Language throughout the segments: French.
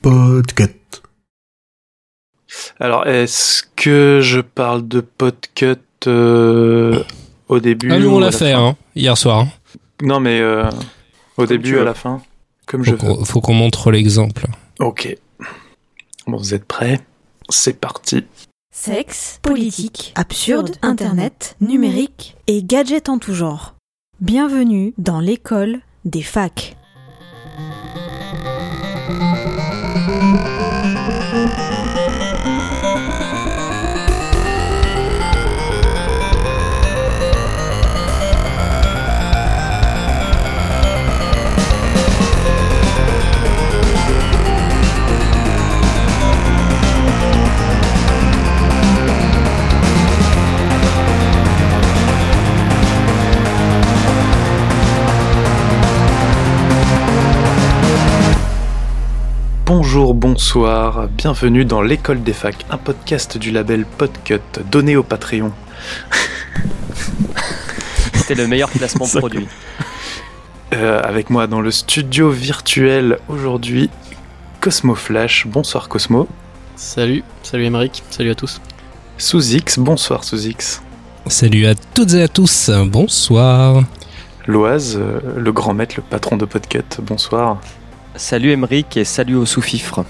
Podcast. Alors, est-ce que je parle de podcut euh, au début Ah, nous, ou on à l'a la fait, fin hein, hier soir. hein. Non, mais euh, au début, à la fin, comme je veux. faut qu'on montre l'exemple. Ok. Bon, vous êtes prêts? C'est parti. Sexe, politique, absurde, internet, numérique et gadgets en tout genre. Bienvenue dans l'école des facs. Música Bonjour, bonsoir, bienvenue dans l'école des facs, un podcast du label Podcut, donné au Patreon. C'était le meilleur placement produit. Euh, avec moi dans le studio virtuel aujourd'hui, Cosmo Flash. Bonsoir Cosmo. Salut, salut Émeric, salut à tous. Sous X, bonsoir Sous X. Salut à toutes et à tous, bonsoir. Loise, euh, le grand maître, le patron de Podcut, bonsoir. Salut Emeric et salut au sous-fifre.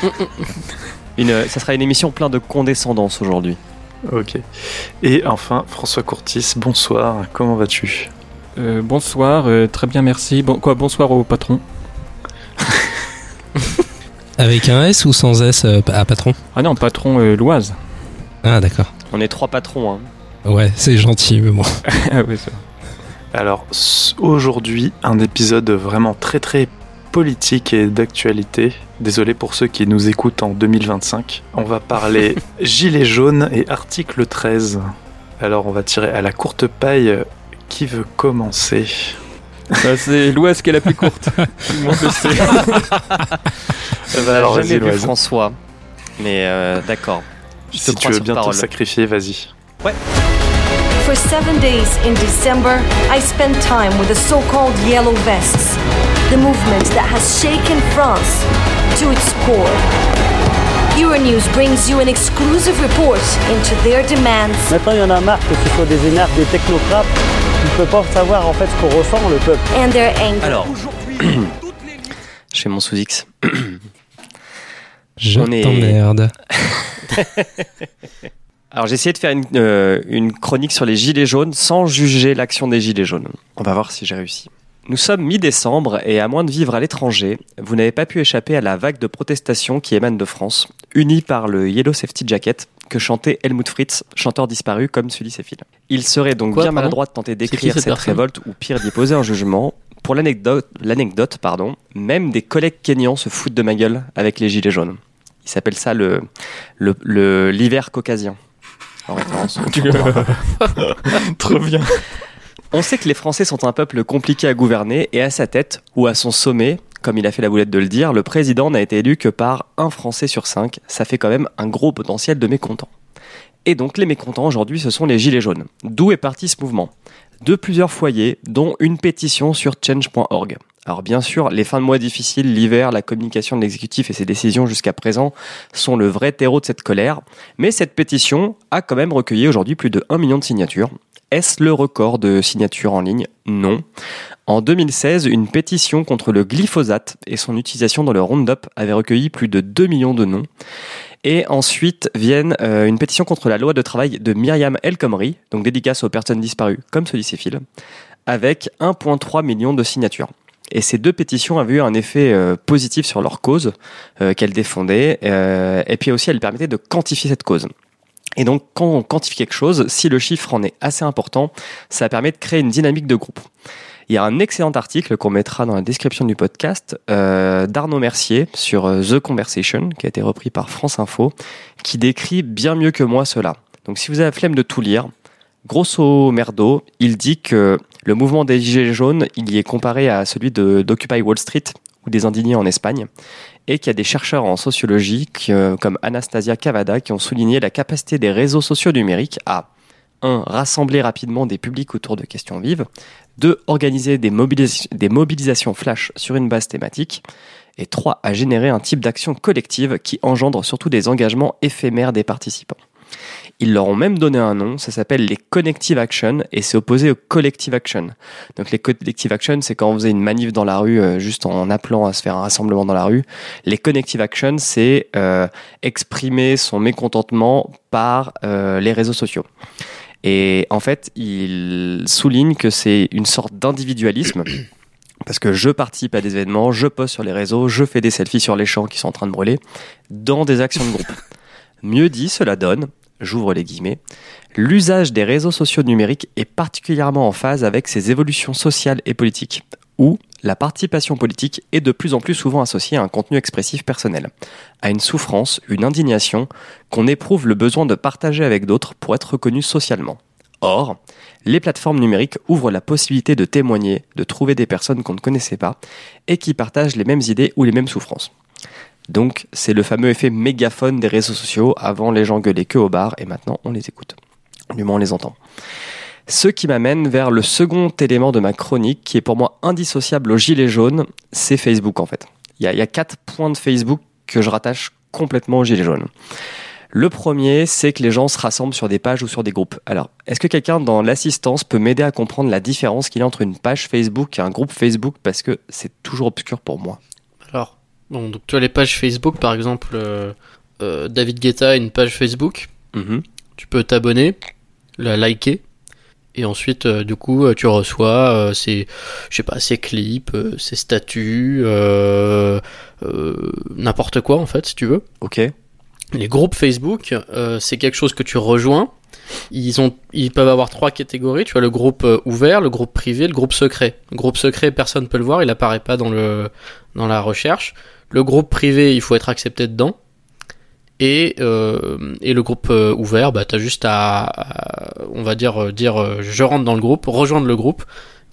une, ça sera une émission plein de condescendance aujourd'hui. Ok. Et enfin, François Courtis, bonsoir, comment vas-tu? Euh, bonsoir, euh, très bien merci. Bon, quoi, bonsoir au patron. Avec un S ou sans S euh, à patron? Ah non, patron euh, Loise. Ah d'accord. On est trois patrons. Hein. Ouais, c'est gentil, mais bon. ah ça. Alors, aujourd'hui, un épisode vraiment très très politique et d'actualité. Désolé pour ceux qui nous écoutent en 2025. On va parler Gilets jaunes et article 13. Alors, on va tirer à la courte paille. Qui veut commencer? Bah, c'est Loise qui est la plus courte. Tout le monde le sait. Alors, jamais vu. François. Mais euh, d'accord. Si tu veux bien te sacrifier, vas-y. For seven days in December, I spent time with the so called Yellow Vests, the movement that has shaken France to its core. Euronews brings you an exclusive report into their demands Maintenant, il y en a marre que ce soit des énerves, des technocrates qui ne peuvent pas savoir en fait ce qu'on ressent, le peuple. and their anger. Alors, chez mon sous-X. Je On est- t'emmerde. Alors j'ai essayé de faire une, euh, une chronique sur les gilets jaunes sans juger l'action des gilets jaunes. On va voir si j'ai réussi. Nous sommes mi-décembre et à moins de vivre à l'étranger, vous n'avez pas pu échapper à la vague de protestations qui émane de France, unie par le Yellow Safety Jacket que chantait Helmut Fritz, chanteur disparu comme Sully Sefil. Il serait donc Quoi, bien pardon maladroit de tenter d'écrire cette révolte ou pire d'y poser un jugement. Pour l'anecdote, l'anecdote, pardon, même des collègues kenyans se foutent de ma gueule avec les gilets jaunes. Il s'appelle ça le le- le- l'hiver caucasien. En référence Trop bien. On sait que les Français sont un peuple compliqué à gouverner et à sa tête, ou à son sommet, comme il a fait la boulette de le dire, le président n'a été élu que par un Français sur cinq. Ça fait quand même un gros potentiel de mécontents. Et donc les mécontents aujourd'hui, ce sont les Gilets jaunes. D'où est parti ce mouvement? De plusieurs foyers, dont une pétition sur change.org. Alors bien sûr, les fins de mois difficiles, l'hiver, la communication de l'exécutif et ses décisions jusqu'à présent sont le vrai terreau de cette colère. Mais cette pétition a quand même recueilli aujourd'hui plus de 1 million de signatures. Est-ce le record de signatures en ligne? Non. En 2016, une pétition contre le glyphosate et son utilisation dans le Roundup avait recueilli plus de 2 millions de noms. Et ensuite viennent euh, une pétition contre la loi de travail de Myriam El Khomri, donc dédicace aux personnes disparues comme celui Céphile, avec 1,3 million de signatures. Et ces deux pétitions avaient eu un effet euh, positif sur leur cause euh, qu'elles défendaient, et puis aussi elles permettaient de quantifier cette cause. Et donc, quand on quantifie quelque chose, si le chiffre en est assez important, ça permet de créer une dynamique de groupe. Il y a un excellent article qu'on mettra dans la description du podcast euh, d'Arnaud Mercier sur euh, The Conversation, qui a été repris par France Info, qui décrit bien mieux que moi cela. Donc, si vous avez la flemme de tout lire, grosso merdo, il dit que le mouvement des Gilets jaunes, il y est comparé à celui d'Occupy Wall Street ou des indignés en Espagne, et qu'il y a des chercheurs en sociologie euh, comme Anastasia Cavada qui ont souligné la capacité des réseaux sociaux numériques à 1. Rassembler rapidement des publics autour de questions vives. 2. Organiser des mobilisations flash sur une base thématique. Et 3. À générer un type d'action collective qui engendre surtout des engagements éphémères des participants. Ils leur ont même donné un nom, ça s'appelle les Connective Action et c'est opposé au Collective Action. Donc les Collective Action, c'est quand on faisait une manif dans la rue euh, juste en appelant à se faire un rassemblement dans la rue. Les Connective Action, c'est euh, exprimer son mécontentement par euh, les réseaux sociaux. Et en fait, il souligne que c'est une sorte d'individualisme. Parce que je participe à des événements, je poste sur les réseaux, je fais des selfies sur les champs qui sont en train de brûler, dans des actions de groupe. Mieux dit, cela donne, j'ouvre les guillemets, l'usage des réseaux sociaux numériques est particulièrement en phase avec ces évolutions sociales et politiques, où la participation politique est de plus en plus souvent associée à un contenu expressif personnel, à une souffrance, une indignation qu'on éprouve le besoin de partager avec d'autres pour être reconnu socialement. Or, les plateformes numériques ouvrent la possibilité de témoigner, de trouver des personnes qu'on ne connaissait pas et qui partagent les mêmes idées ou les mêmes souffrances. Donc, c'est le fameux effet mégaphone des réseaux sociaux. Avant, les gens gueulaient que au bar et maintenant, on les écoute. Du moins, on les entend. Ce qui m'amène vers le second élément de ma chronique, qui est pour moi indissociable au gilet jaune, c'est Facebook en fait. Il y, y a quatre points de Facebook que je rattache complètement au gilet jaune. Le premier, c'est que les gens se rassemblent sur des pages ou sur des groupes. Alors, est-ce que quelqu'un dans l'assistance peut m'aider à comprendre la différence qu'il y a entre une page Facebook et un groupe Facebook? Parce que c'est toujours obscur pour moi. Bon, donc tu as les pages Facebook, par exemple, euh, euh, David Guetta a une page Facebook. Mhm. Tu peux t'abonner, la liker, et ensuite, euh, du coup, tu reçois ses, je sais pas, ses clips, ses statuts, n'importe quoi en fait, si tu veux. Ok. Les groupes Facebook, c'est quelque chose que tu rejoins. Ils, ont, ils peuvent avoir trois catégories. Tu as le groupe ouvert, le groupe privé, le groupe secret. Le groupe secret, personne ne peut le voir, il apparaît pas dans, le, dans la recherche. Le groupe privé, il faut être accepté dedans. Et, euh, et le groupe euh, ouvert, bah, tu as juste à, à, on va dire, euh, dire je rentre dans le groupe, rejoindre le groupe.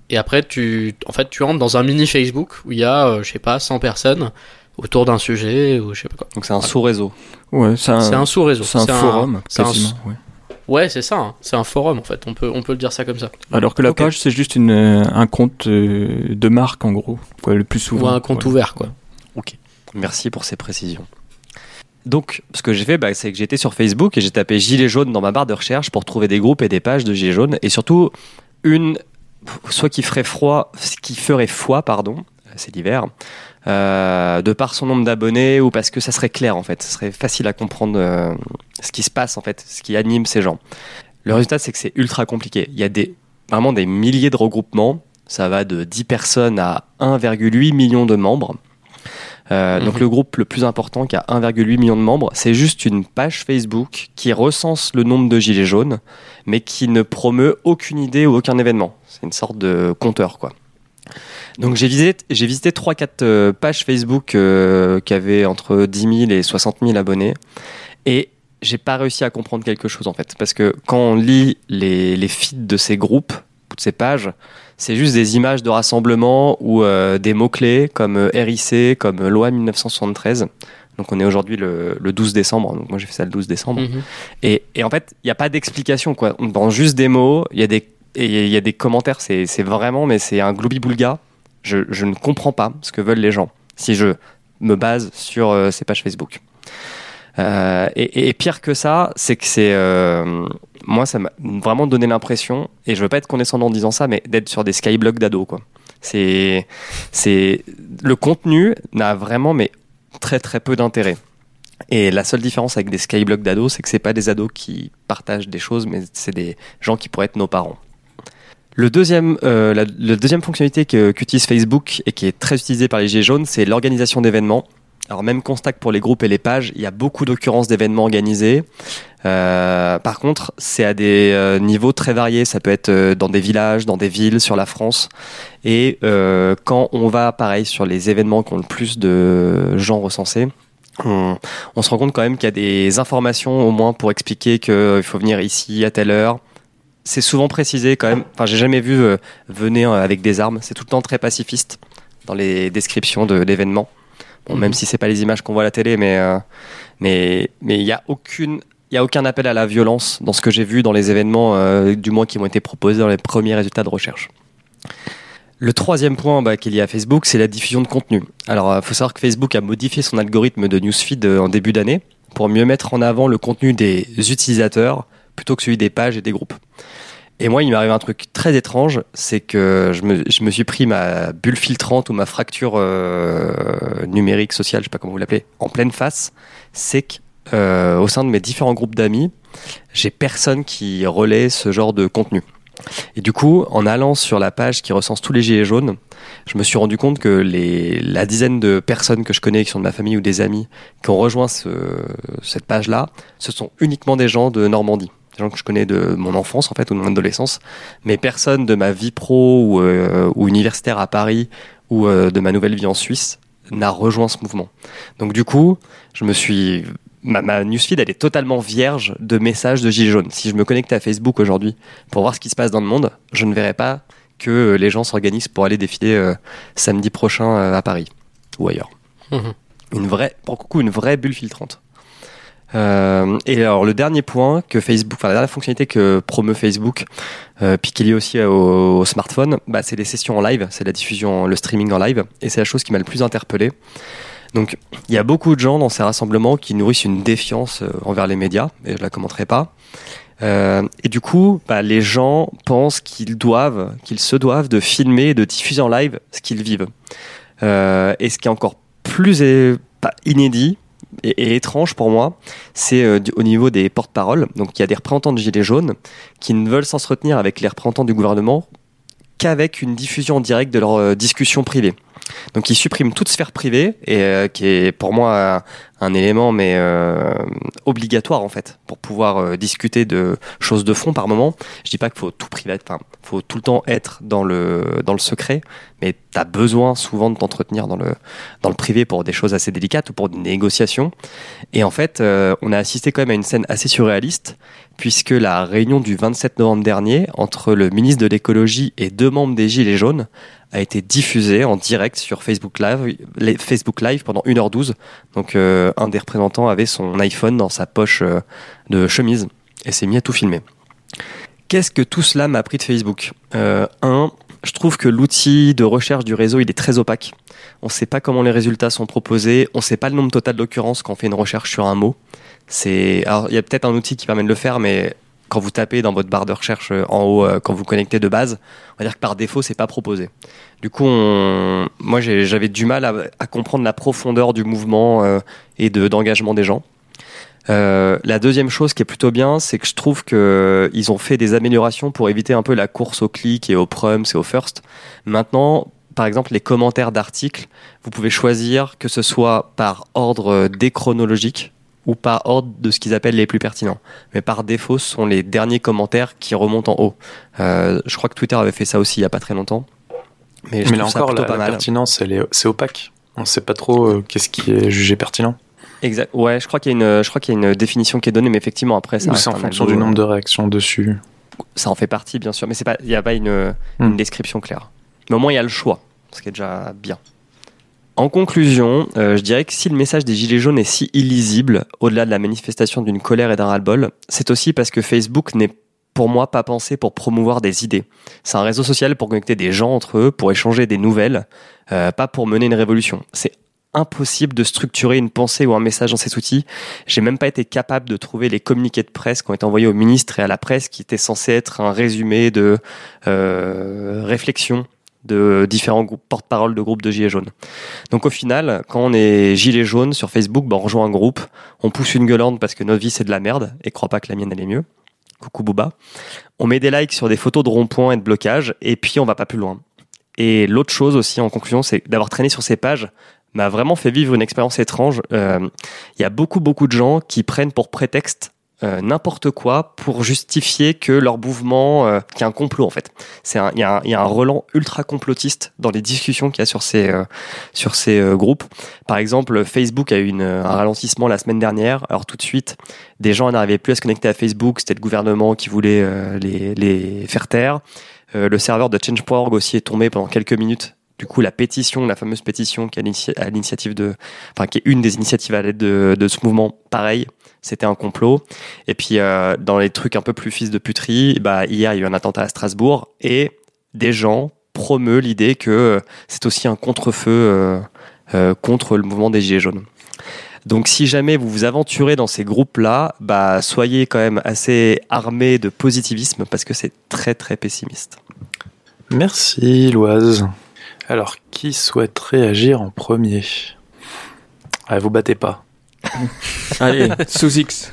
Et après, tu, en fait, tu rentres dans un mini Facebook où il y a, je sais pas, 100 personnes autour d'un sujet ou je sais pas quoi. Donc c'est un sous-réseau. Ouais, c'est un, sous-réseau. c'est un forum, c'est un ouais. Ouais, c'est ça. hein. C'est un forum en fait. On peut, on peut le dire ça comme ça. Alors que la page, c'est juste une, un compte de marque, en gros. Quoi, le plus Ou souvent. un compte Voilà. ouvert quoi. Merci pour ces précisions. Donc, ce que j'ai fait, bah, c'est que j'étais sur Facebook et j'ai tapé gilet jaune dans ma barre de recherche pour trouver des groupes et des pages de gilets jaunes et surtout une, soit qui ferait froid, qui ferait foi, pardon, c'est l'hiver, euh, de par son nombre d'abonnés ou parce que ça serait clair en fait, ce serait facile à comprendre euh, ce qui se passe en fait, ce qui anime ces gens. Le résultat, c'est que c'est ultra compliqué. Il y a des, vraiment des milliers de regroupements. Ça va de 10 personnes à 1,8 million de membres. Euh, Donc Mhm. le groupe le plus important qui a 1,8 million de membres, c'est juste une page Facebook qui recense le nombre de gilets jaunes, mais qui ne promeut aucune idée ou aucun événement. C'est une sorte de compteur, quoi. Donc j'ai visité, j'ai visité 3-4 euh, pages Facebook euh, qui avaient entre 10 000 et 60 000 abonnés, et j'ai pas réussi à comprendre quelque chose en fait, parce que quand on lit les, les feeds de ces groupes ou de ces pages, c'est juste des images de rassemblement ou euh, des mots-clés comme euh, RIC, comme euh, loi 1973. Donc on est aujourd'hui le, le 12 décembre, donc moi j'ai fait ça le 12 décembre. Mhm. Et, et en fait, il n'y a pas d'explication, quoi. On prend juste des mots, il y a des, et il y a des commentaires, c'est vraiment, mais c'est un gloubi-boulga. Je, je ne comprends pas ce que veulent les gens si je me base sur euh, ces pages Facebook. Euh, et pire que ça, c'est que c'est. Moi, ça m'a vraiment donné l'impression, et je veux pas être condescendant en disant ça, mais d'être sur des skyblocks quoi. C'est. Le contenu n'a vraiment, mais très très peu d'intérêt. Et la seule différence avec des skyblocks d'ados, c'est que c'est pas des ados qui partagent des choses, mais c'est des gens qui pourraient être nos parents. Le deuxième, euh, la, deuxième fonctionnalité qu'utilise Facebook et qui est très utilisée par les Gilets jaunes, c'est l'organisation d'événements. Alors même constat pour les groupes et les pages, il y a beaucoup d'occurrences d'événements organisés. Euh, par contre, c'est à des euh, niveaux très variés. Ça peut être euh, dans des villages, dans des villes, sur la France. Et quand on va, pareil, sur les événements qui ont le plus de gens recensés, on, se rend compte quand même qu'il y a des informations au moins pour expliquer qu'il faut venir ici à telle heure. C'est souvent précisé quand même. Enfin, j'ai jamais vu venir avec des armes. C'est tout le temps très pacifiste dans les descriptions de l'événement. Bon, même si c'est pas les images qu'on voit à la télé, mais euh, mais mais il y a aucune Il a aucun appel à la violence dans ce que j'ai vu dans les événements, euh, du moins qui m'ont été proposés dans les premiers résultats de recherche. Le troisième point bah, qui est lié à Facebook, c'est la diffusion de contenu. Alors, il faut savoir que Facebook a modifié son algorithme de newsfeed euh, en début d'année pour mieux mettre en avant le contenu des utilisateurs plutôt que celui des pages et des groupes. Et moi, il m'arrive un truc très étrange, c'est que je me, je me suis pris ma bulle filtrante ou ma fracture euh, numérique, sociale, je sais pas comment vous l'appelez, en pleine face. C'est que euh, sein de mes différents groupes d'amis, j'ai personne qui relaie ce genre de contenu. Et du coup, en allant sur la page qui recense tous les gilets jaunes, je me suis rendu compte que les, la dizaine de personnes que je connais, qui sont de ma famille ou des amis, qui ont rejoint ce, cette page-là, ce sont uniquement des gens de Normandie. Des gens que je connais de mon enfance, en fait, ou de mon adolescence. Mais personne de ma vie pro ou, euh, ou universitaire à Paris ou euh, de ma nouvelle vie en Suisse n'a rejoint ce mouvement. Donc du coup, je me suis ma, ma, newsfeed elle est totalement vierge de messages de gilets jaunes. Si je me connecte à Facebook aujourd'hui pour voir ce qui se passe dans le monde, je ne verrai pas que les gens s'organisent pour aller défiler euh, samedi prochain euh, à Paris ou ailleurs. Mmh. Une vraie, pour coucou, une vraie bulle filtrante. Euh, et alors le dernier point que Facebook, enfin la dernière fonctionnalité que promeut Facebook, euh, puis qui est liée aussi au, smartphone, bah, c'est les sessions en live, c'est la diffusion, le streaming en live, et c'est la chose qui m'a le plus interpellé. Donc il y a beaucoup de gens dans ces rassemblements qui nourrissent une défiance euh, envers les médias, et je la commenterai pas. Euh, et du coup, bah, les gens pensent qu'ils doivent, qu'ils se doivent de filmer et de diffuser en live ce qu'ils vivent. Euh, et ce qui est encore plus pas inédit et, étrange pour moi, c'est euh, au niveau des porte-paroles. Donc il y a des représentants de Gilets jaunes qui ne veulent s'entretenir avec les représentants du gouvernement qu'avec une diffusion en direct de leurs euh, discussions privées. Donc ils suppriment toute sphère privée et euh, qui est pour moi un, un élément mais euh, obligatoire en fait pour pouvoir euh, discuter de choses de fond par moment. Je dis pas qu'il faut tout privé, enfin faut tout le temps être dans le dans le secret, mais tu as besoin souvent de t'entretenir dans le dans le privé pour des choses assez délicates ou pour des négociations. Et en fait, euh, on a assisté quand même à une scène assez surréaliste puisque la réunion du 27 novembre dernier entre le ministre de l'écologie et deux membres des Gilets jaunes a été diffusée en direct sur Facebook Live, Facebook Live pendant 1h12. Donc euh, un des représentants avait son iPhone dans sa poche euh, de chemise et s'est mis à tout filmer. Qu'est-ce que tout cela m'a appris de Facebook? Euh, Un, je trouve que l'outil de recherche du réseau il est très opaque. On ne sait pas comment les résultats sont proposés, on ne sait pas le nombre total d'occurrences quand on fait une recherche sur un mot. C'est, alors il y a peut-être un outil qui permet de le faire, mais quand vous tapez dans votre barre de recherche en haut, euh, quand vous connectez de base, on va dire que par défaut, c'est pas proposé. Du coup, moi, j'avais du mal à, comprendre la profondeur du mouvement euh, et de, d'engagement des gens. Euh, la deuxième chose qui est plutôt bien, c'est que je trouve que ils ont fait des améliorations pour éviter un peu la course au clic et au prums et au first. Maintenant, par exemple, les commentaires d'articles, vous pouvez choisir que ce soit par ordre déchronologique ou par ordre de ce qu'ils appellent les plus pertinents. Mais par défaut, ce sont les derniers commentaires qui remontent en haut. Euh, je crois que Twitter avait fait ça aussi il n'y a pas très longtemps. Mais, Mais là encore, la, pas la pertinence, c'est opaque. On ne sait pas trop euh, qu'est-ce qui est jugé pertinent. Exact. Ouais, je crois qu'il y a une, je crois qu'il y a une définition qui est donnée, mais effectivement après ça. C'est en fonction du nombre de réactions dessus. Ça en fait partie, bien sûr, mais c'est pas, il n'y a pas une, hmm. une description claire. Mais au moins il y a le choix, ce qui est déjà bien. En conclusion, euh, je dirais que si le message des Gilets jaunes est si illisible, au-delà de la manifestation d'une colère et d'un ras-le-bol, c'est aussi parce que Facebook n'est pour moi pas pensé pour promouvoir des idées. C'est un réseau social pour connecter des gens entre eux, pour échanger des nouvelles, euh, pas pour mener une révolution. C'est impossible de structurer une pensée ou un message dans cet outil. J'ai même pas été capable de trouver les communiqués de presse qui ont été envoyés au ministre et à la presse qui étaient censés être un résumé de euh, réflexion de différents porte-parole de groupes de gilets jaunes. Donc au final, quand on est gilet jaune sur Facebook, bah on rejoint un groupe, on pousse une gueulante parce que notre vie c'est de la merde et crois pas que la mienne elle est mieux. Coucou Booba. On met des likes sur des photos de ronds-points et de blocage et puis on va pas plus loin. Et l'autre chose aussi en conclusion, c'est d'avoir traîné sur ces pages m'a vraiment fait vivre une expérience étrange. Il euh, y a beaucoup beaucoup de gens qui prennent pour prétexte euh, n'importe quoi pour justifier que leur mouvement, euh, qu'il y a un complot en fait. C'est il y, y a un relan ultra complotiste dans les discussions qu'il y a sur ces euh, sur ces euh, groupes. Par exemple, Facebook a eu une, un ralentissement la semaine dernière. Alors tout de suite, des gens n'arrivaient plus à se connecter à Facebook. C'était le gouvernement qui voulait euh, les, les faire taire. le serveur de Change.org aussi est tombé pendant quelques minutes du coup la pétition, la fameuse pétition qui est à l'initiative de, enfin qui est une des initiatives à l'aide de, de ce mouvement, pareil, c'était un complot. Et puis euh, dans les trucs un peu plus fils de puterie, bah hier il y a eu un attentat à Strasbourg et des gens promeuvent l'idée que c'est aussi un contre-feu euh, euh, contre le mouvement des gilets jaunes. Donc si jamais vous vous aventurez dans ces groupes-là, bah soyez quand même assez armés de positivisme parce que c'est très très pessimiste. Merci Loise. Alors qui souhaite réagir en premier? Ah, Vous battez pas. Allez, sous X.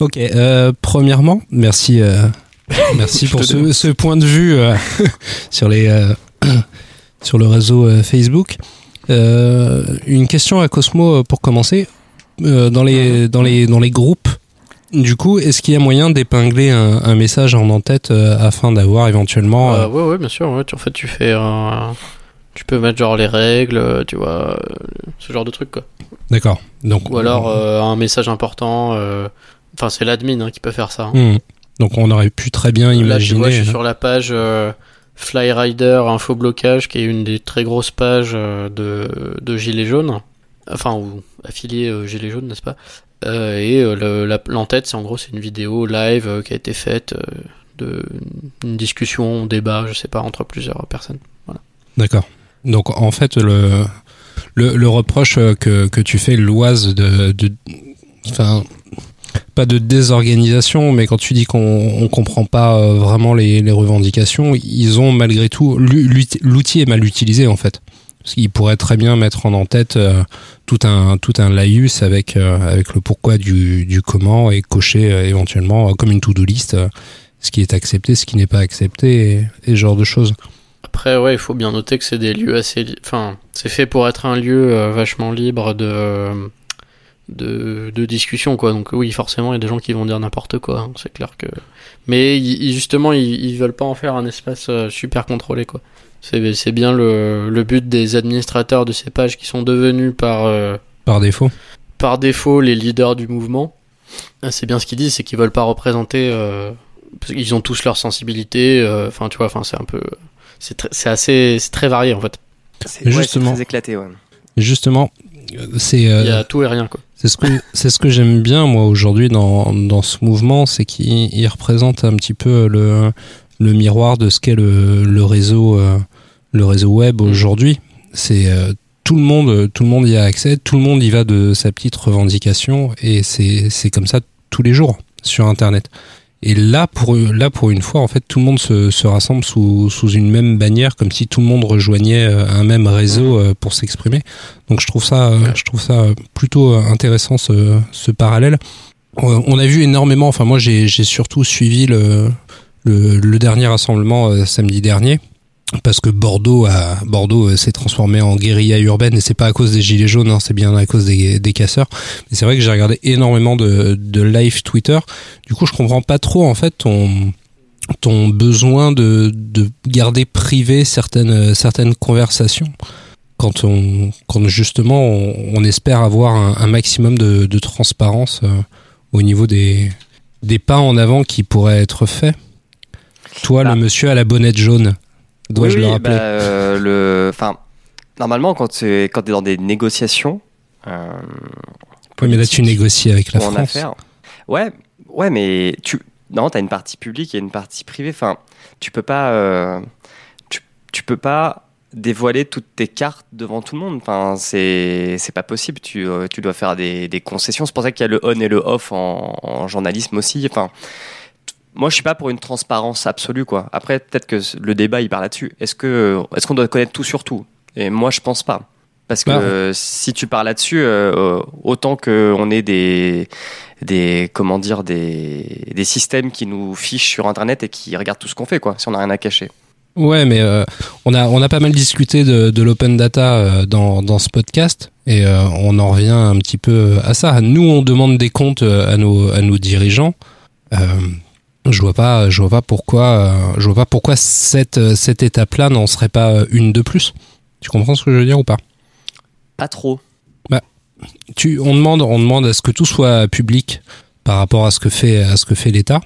Ok, euh, premièrement, merci, euh, merci pour ce, ce, point de vue euh, sur les euh, sur le réseau euh, Facebook. une question à Cosmo pour commencer. dans les dans les dans les groupes, du coup, est-ce qu'il y a moyen d'épingler un, un, message en en-tête afin d'avoir éventuellement euh... Ouais, ouais, bien sûr. Ouais. En fait, tu fais un tu peux mettre genre les règles, tu vois, ce genre de truc quoi. D'accord. Donc ou alors euh, un message important. Euh, enfin, c'est l'admin hein, qui peut faire ça. Hein. Mmh. Donc on aurait pu très bien imaginer. Là, vois, je suis sur la page euh, Flyrider Info Blocage, qui est une des très grosses pages de, de Gilets jaunes. Enfin, ou affilié Gilets jaunes, n'est-ce pas? Et l'entête, c'est en gros, c'est une vidéo live qui a été faite de une discussion, un débat, je sais pas, entre plusieurs personnes. Voilà. D'accord. Donc en fait, le, le, reproche que, que, tu fais, l'oise de, enfin, pas de désorganisation, mais quand tu dis qu'on on comprend pas vraiment les, revendications, ils ont malgré tout l'outil est mal utilisé en fait. Parce qu'ils pourraient très bien mettre en tête euh, tout un tout laïus avec euh, le pourquoi du, du comment et cocher euh, éventuellement comme une to-do list ce qui est accepté, ce qui n'est pas accepté et, et ce genre de choses. Après, ouais, il faut bien noter que c'est des lieux assez. Enfin, c'est fait pour être un lieu euh, vachement libre de, de, de, discussion, quoi. Donc, oui, forcément, il y a des gens qui vont dire n'importe quoi. Hein, c'est clair que. Mais justement, ils, ils veulent pas en faire un espace euh, super contrôlé, quoi. C'est bien le, le but des administrateurs de ces pages qui sont devenus par. Euh, par défaut Par défaut, les leaders du mouvement. Ah, c'est bien ce qu'ils disent, c'est qu'ils veulent pas représenter. Parce qu'ils ont tous leur sensibilité. Enfin, tu vois, enfin, c'est un peu c'est assez c'est très varié en fait. C'est justement très éclaté ouais. Justement, c'est euh, il y a tout et rien quoi. C'est ce que c'est ce que j'aime bien moi aujourd'hui dans dans ce mouvement, c'est qu'il représente un petit peu le le miroir de ce qu'est le, le réseau euh, le réseau web mm. aujourd'hui. C'est euh, tout le monde tout le monde y a accès, tout le monde y va de sa petite revendication et c'est c'est comme ça tous les jours sur internet. Et là, pour, là, pour une fois, en fait, tout le monde se, se rassemble sous, sous une même bannière, comme si tout le monde rejoignait euh, un même réseau euh, pour s'exprimer. Donc, je trouve ça, euh, je trouve ça plutôt intéressant ce, ce parallèle. On a vu énormément. Enfin, moi, j'ai surtout suivi le, le, le dernier rassemblement samedi dernier parce que Bordeaux a Bordeaux euh, s'est transformé en guérilla urbaine et c'est pas à cause des gilets jaunes, hein, c'est bien à cause des, des casseurs. Mais c'est vrai que j'ai regardé énormément de, de live Twitter. Du coup, je comprends pas trop en fait ton ton besoin de, de garder privé certaines certaines conversations quand on quand justement on, on espère avoir un, un maximum de, de transparence euh, au niveau des des pas en avant qui pourraient être faits. Toi, bah. le monsieur à la bonnette jaune. Dois-je oui, le rappeler bah, euh, le... enfin, Normalement, quand tu es, quand es dans des négociations. Euh, oui, mais là, tu négocies avec la France. Affaire, ouais, ouais, mais tu. Non, tu as une partie publique et une partie privée. Enfin, tu peux pas. Euh, tu, tu peux pas dévoiler toutes tes cartes devant tout le monde. Enfin, c'est pas possible. Tu, euh, tu dois faire des, des concessions. C'est pour ça qu'il y a le on et le off en, en journalisme aussi. Enfin, moi, je suis pas pour une transparence absolue, quoi. Après, peut-être que le débat, il parle là-dessus. Est-ce que, est-ce qu'on doit connaître tout sur tout? Et moi, je pense pas. Parce que euh, si tu parles là-dessus, euh, autant qu'on ait des, des, comment dire, des, des systèmes qui nous fichent sur Internet et qui regardent tout ce qu'on fait, quoi, si on n'a rien à cacher. Ouais, mais euh, on a on a pas mal discuté de, de l'open data euh, dans dans ce podcast et euh, on en revient un petit peu à ça. Nous, on demande des comptes à nos à nos dirigeants je vois pas, je vois pas pourquoi, euh, je vois pas pourquoi cette euh, cette étape-là n'en serait pas euh, une de plus. Tu comprends ce que je veux dire ou pas? Pas trop. Bah, tu, on demande, on demande à ce que tout soit public par rapport à ce que fait à ce que fait l'État.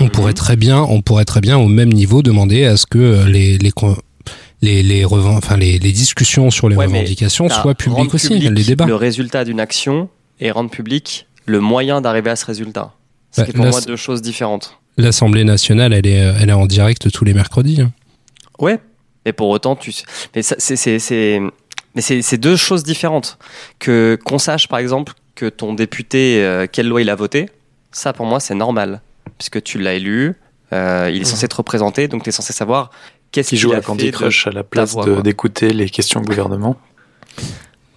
On mmh. pourrait très bien, on pourrait très bien au même niveau demander à ce que les, les les les, enfin, les, les discussions sur les Ouais, revendications soient publiques aussi, public les débats. Le résultat d'une action et rendre public le moyen d'arriver à ce résultat. Bah, C'est pour là, moi deux choses différentes. L'Assemblée nationale, elle est, elle est en direct tous les mercredis. hein. Ouais. Mais pour autant, tu. Mais c'est, c'est, c'est- mais c'est, c'est deux choses différentes. Que qu'on sache, par exemple, que ton député, euh, quelle loi il a voté, ça pour moi c'est normal, puisque tu l'as élu, euh, il est censé te représenter, donc tu es censé savoir qu'est-ce Qui qu'il joue a à Candy fait de- Crush à la place d'écouter les questions gouvernement.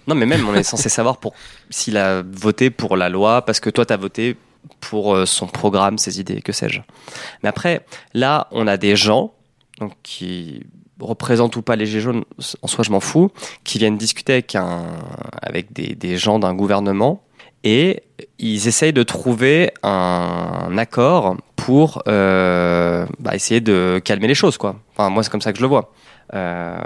Non, mais même on est censé savoir pour s'il a voté pour la loi, parce que toi tu as voté pour euh, son programme, ses idées, que sais-je. Mais après, là, on a des gens donc qui représentent ou pas les Gilets en soi je m'en fous, qui viennent discuter avec, des gens d'un gouvernement et ils essayent de trouver un accord pour euh, bah, essayer de calmer les choses. Quoi. Enfin, moi, c'est comme ça que je le vois. Euh,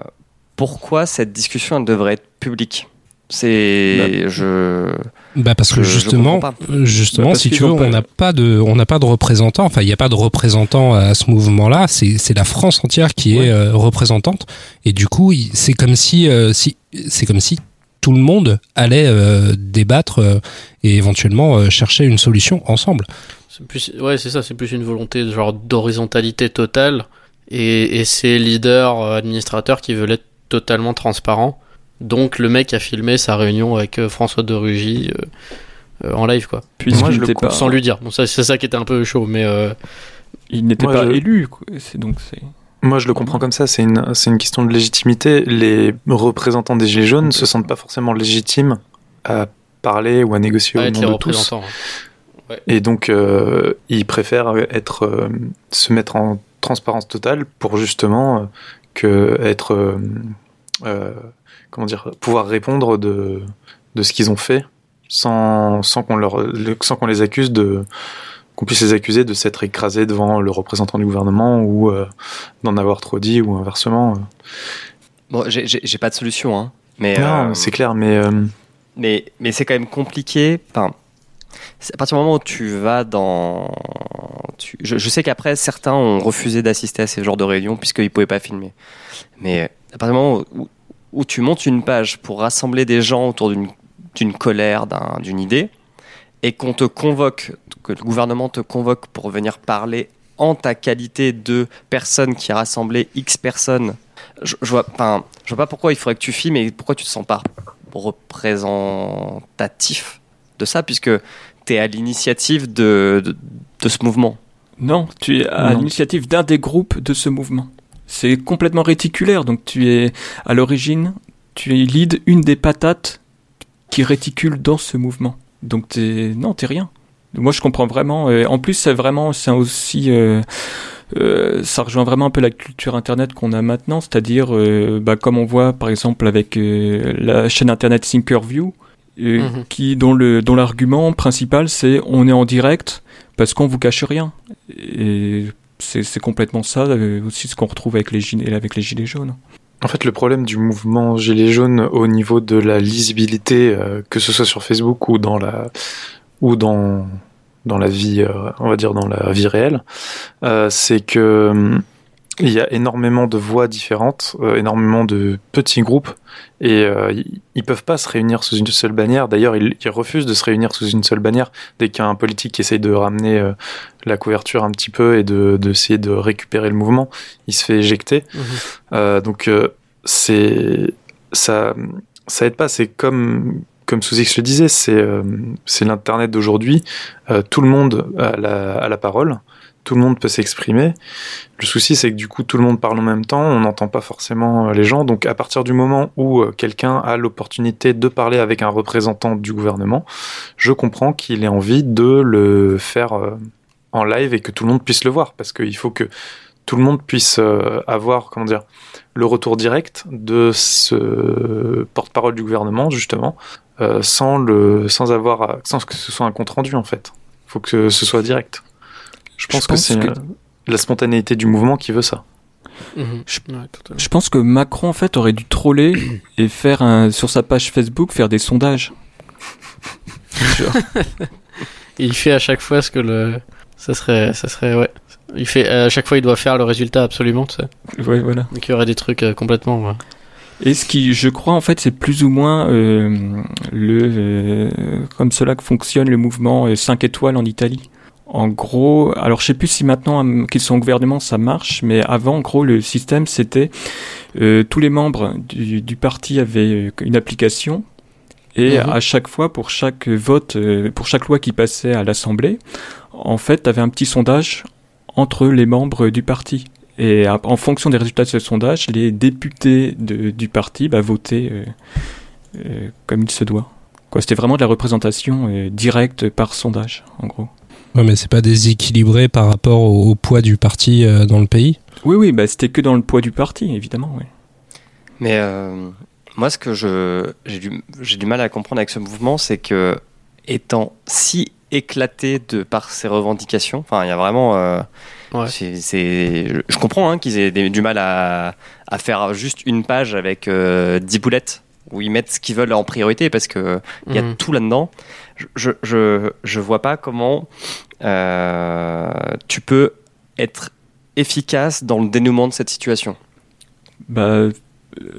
pourquoi cette discussion elle devrait être publique? C'est. je. Bah parce que justement, euh, justement, Bah, si tu veux, on n'a pas de, on n'a pas de représentant. Enfin, il n'y a pas de représentant à ce mouvement-là. C'est, c'est la France entière qui Ouais. est euh, représentante. Et du coup, c'est comme si, euh, si, c'est comme si tout le monde allait euh, débattre euh, et éventuellement euh, chercher une solution ensemble. C'est plus, ouais, c'est ça, c'est plus une volonté de genre d'horizontalité totale et, et ces leaders euh, administrateurs qui veulent être totalement transparents. Donc le mec a filmé sa réunion avec euh, François de Rugy euh, euh, en live quoi. Moi, je le pas, Sans lui dire. Bon ça c'est ça qui était un peu chaud mais euh, il n'était Moi, pas je- élu. quoi. C'est donc c'est. Moi, je le comprends comme ça. C'est une, c'est une question de légitimité. Les représentants des Gilets jaunes se sentent pas forcément légitimes à parler ou à négocier au nom de tous. hein. Et donc, euh, ils préfèrent être, euh, se mettre en transparence totale pour justement euh, que être, euh, euh, comment dire, pouvoir répondre de, de ce qu'ils ont fait sans, sans qu'on leur, le- sans qu'on les accuse de, qu'on puisse les accuser de s'être écrasés devant le représentant du gouvernement ou euh, d'en avoir trop dit ou inversement. Bon, j'ai- pas de solution, hein. Mais, non, euh, c'est clair, mais euh, mais, mais c'est quand même compliqué. Enfin, à partir du moment où tu vas dans. tu- je, je sais qu'après, certains ont refusé d'assister à ces genres de réunions puisqu'ils pouvaient pas filmer. Mais à partir du moment où, où tu montes une page pour rassembler des gens autour d'une d'une colère, d'un- d'une idée, et qu'on te convoque, que le gouvernement te convoque pour venir parler en ta qualité de personne qui a rassemblé X personnes, je, je vois, enfin, je vois pas pourquoi il faudrait que tu filmes et pourquoi tu te sens pas représentatif de ça, puisque tu es à l'initiative de, de, de ce mouvement. Non, tu es à Non. l'initiative d'un des groupes de ce mouvement. C'est complètement réticulaire, donc tu es à l'origine, tu es lead une des patates qui réticule dans ce mouvement. Donc t'es non, t'es rien. Moi, je comprends vraiment. euh, en plus, c'est vraiment, c'est aussi, euh, euh, ça rejoint vraiment un peu la culture internet qu'on a maintenant, c'est-à-dire, euh, bah, comme on voit par exemple avec la chaîne internet Thinkerview, Mhm. qui dont le dont l'argument principal c'est on est en direct parce qu'on vous cache rien. Et c'est complètement ça euh, aussi ce qu'on retrouve avec les gilets jaunes. En fait, le problème du mouvement Gilets jaunes au niveau de la lisibilité, euh, que ce soit sur Facebook ou dans la ou dans dans la vie, euh, on va dire dans la vie réelle, c'est que hum, il y a énormément de voix différentes, euh, énormément de petits groupes, et euh, ils, ils peuvent pas se réunir sous une seule bannière. D'ailleurs, ils, ils refusent de se réunir sous une seule bannière dès qu'il y a un politique qui essaye de ramener euh, la couverture un petit peu et de d'essayer de récupérer le mouvement, il se fait éjecter. Euh, donc c'est ça ça aide pas. C'est comme comme Sous-X le disait, c'est c'est l'internet d'aujourd'hui. Tout le monde a la, a la parole, tout le monde peut s'exprimer. Le souci, c'est que du coup, tout le monde parle en même temps. On n'entend pas forcément euh, les gens. Donc, à partir du moment où euh, quelqu'un a l'opportunité de parler avec un représentant du gouvernement, je comprends qu'il ait envie de le faire euh, en live et que tout le monde puisse le voir, parce qu'il faut que tout le monde puisse avoir, comment dire, le retour direct de ce porte-parole du gouvernement, justement, sans, le, sans, avoir, sans que ce soit un compte-rendu, en fait. Il faut que ce soit direct. Je pense, que c'est que- euh, la spontanéité du mouvement qui veut ça. Mhm. Je- Ouais, totalement. Je pense que Macron en fait aurait dû troller et faire un, sur sa page Facebook faire des sondages. Il fait à chaque fois ce que le. Ça serait. Ça serait ouais. Il fait, à chaque fois, il doit faire le résultat absolument, tu sais. Ouais, voilà. Donc il y aurait des trucs euh, complètement. ouais. Et ce qui, je crois, en fait, c'est plus ou moins euh, le euh, comme cela que fonctionne le mouvement 5 étoiles en Italie. En gros, alors je sais plus si maintenant hum, qu'ils sont au gouvernement ça marche, mais avant, en gros, le système c'était euh, tous les membres du, du parti avaient euh, une application et Mhm. à chaque fois pour chaque vote, euh, pour chaque loi qui passait à l'Assemblée, en fait, tu avais un petit sondage entre les membres du parti. Et en fonction des résultats de ce sondage, les députés de- du parti bah, votaient euh, euh, comme il se doit. Quoi, C'était vraiment de la représentation euh, directe par sondage, en gros. Ouais, mais c'est pas déséquilibré par rapport au, au poids du parti euh, dans le pays? Oui, oui, bah, c'était que dans le poids du parti, évidemment. Oui. Mais euh, moi, ce que je j'ai du, j'ai du mal à comprendre avec ce mouvement, c'est que étant si éclaté de par ses revendications, enfin, il y a vraiment. euh, Ouais. c'est, c'est- je- je comprends hein, qu'ils aient des- du mal à, à faire juste une page avec euh, 10 boulettes où ils mettent ce qu'ils veulent en priorité parce que il y a Mhm. tout là-dedans. Je, je, je, vois pas comment euh, tu peux être efficace dans le dénouement de cette situation. Bah,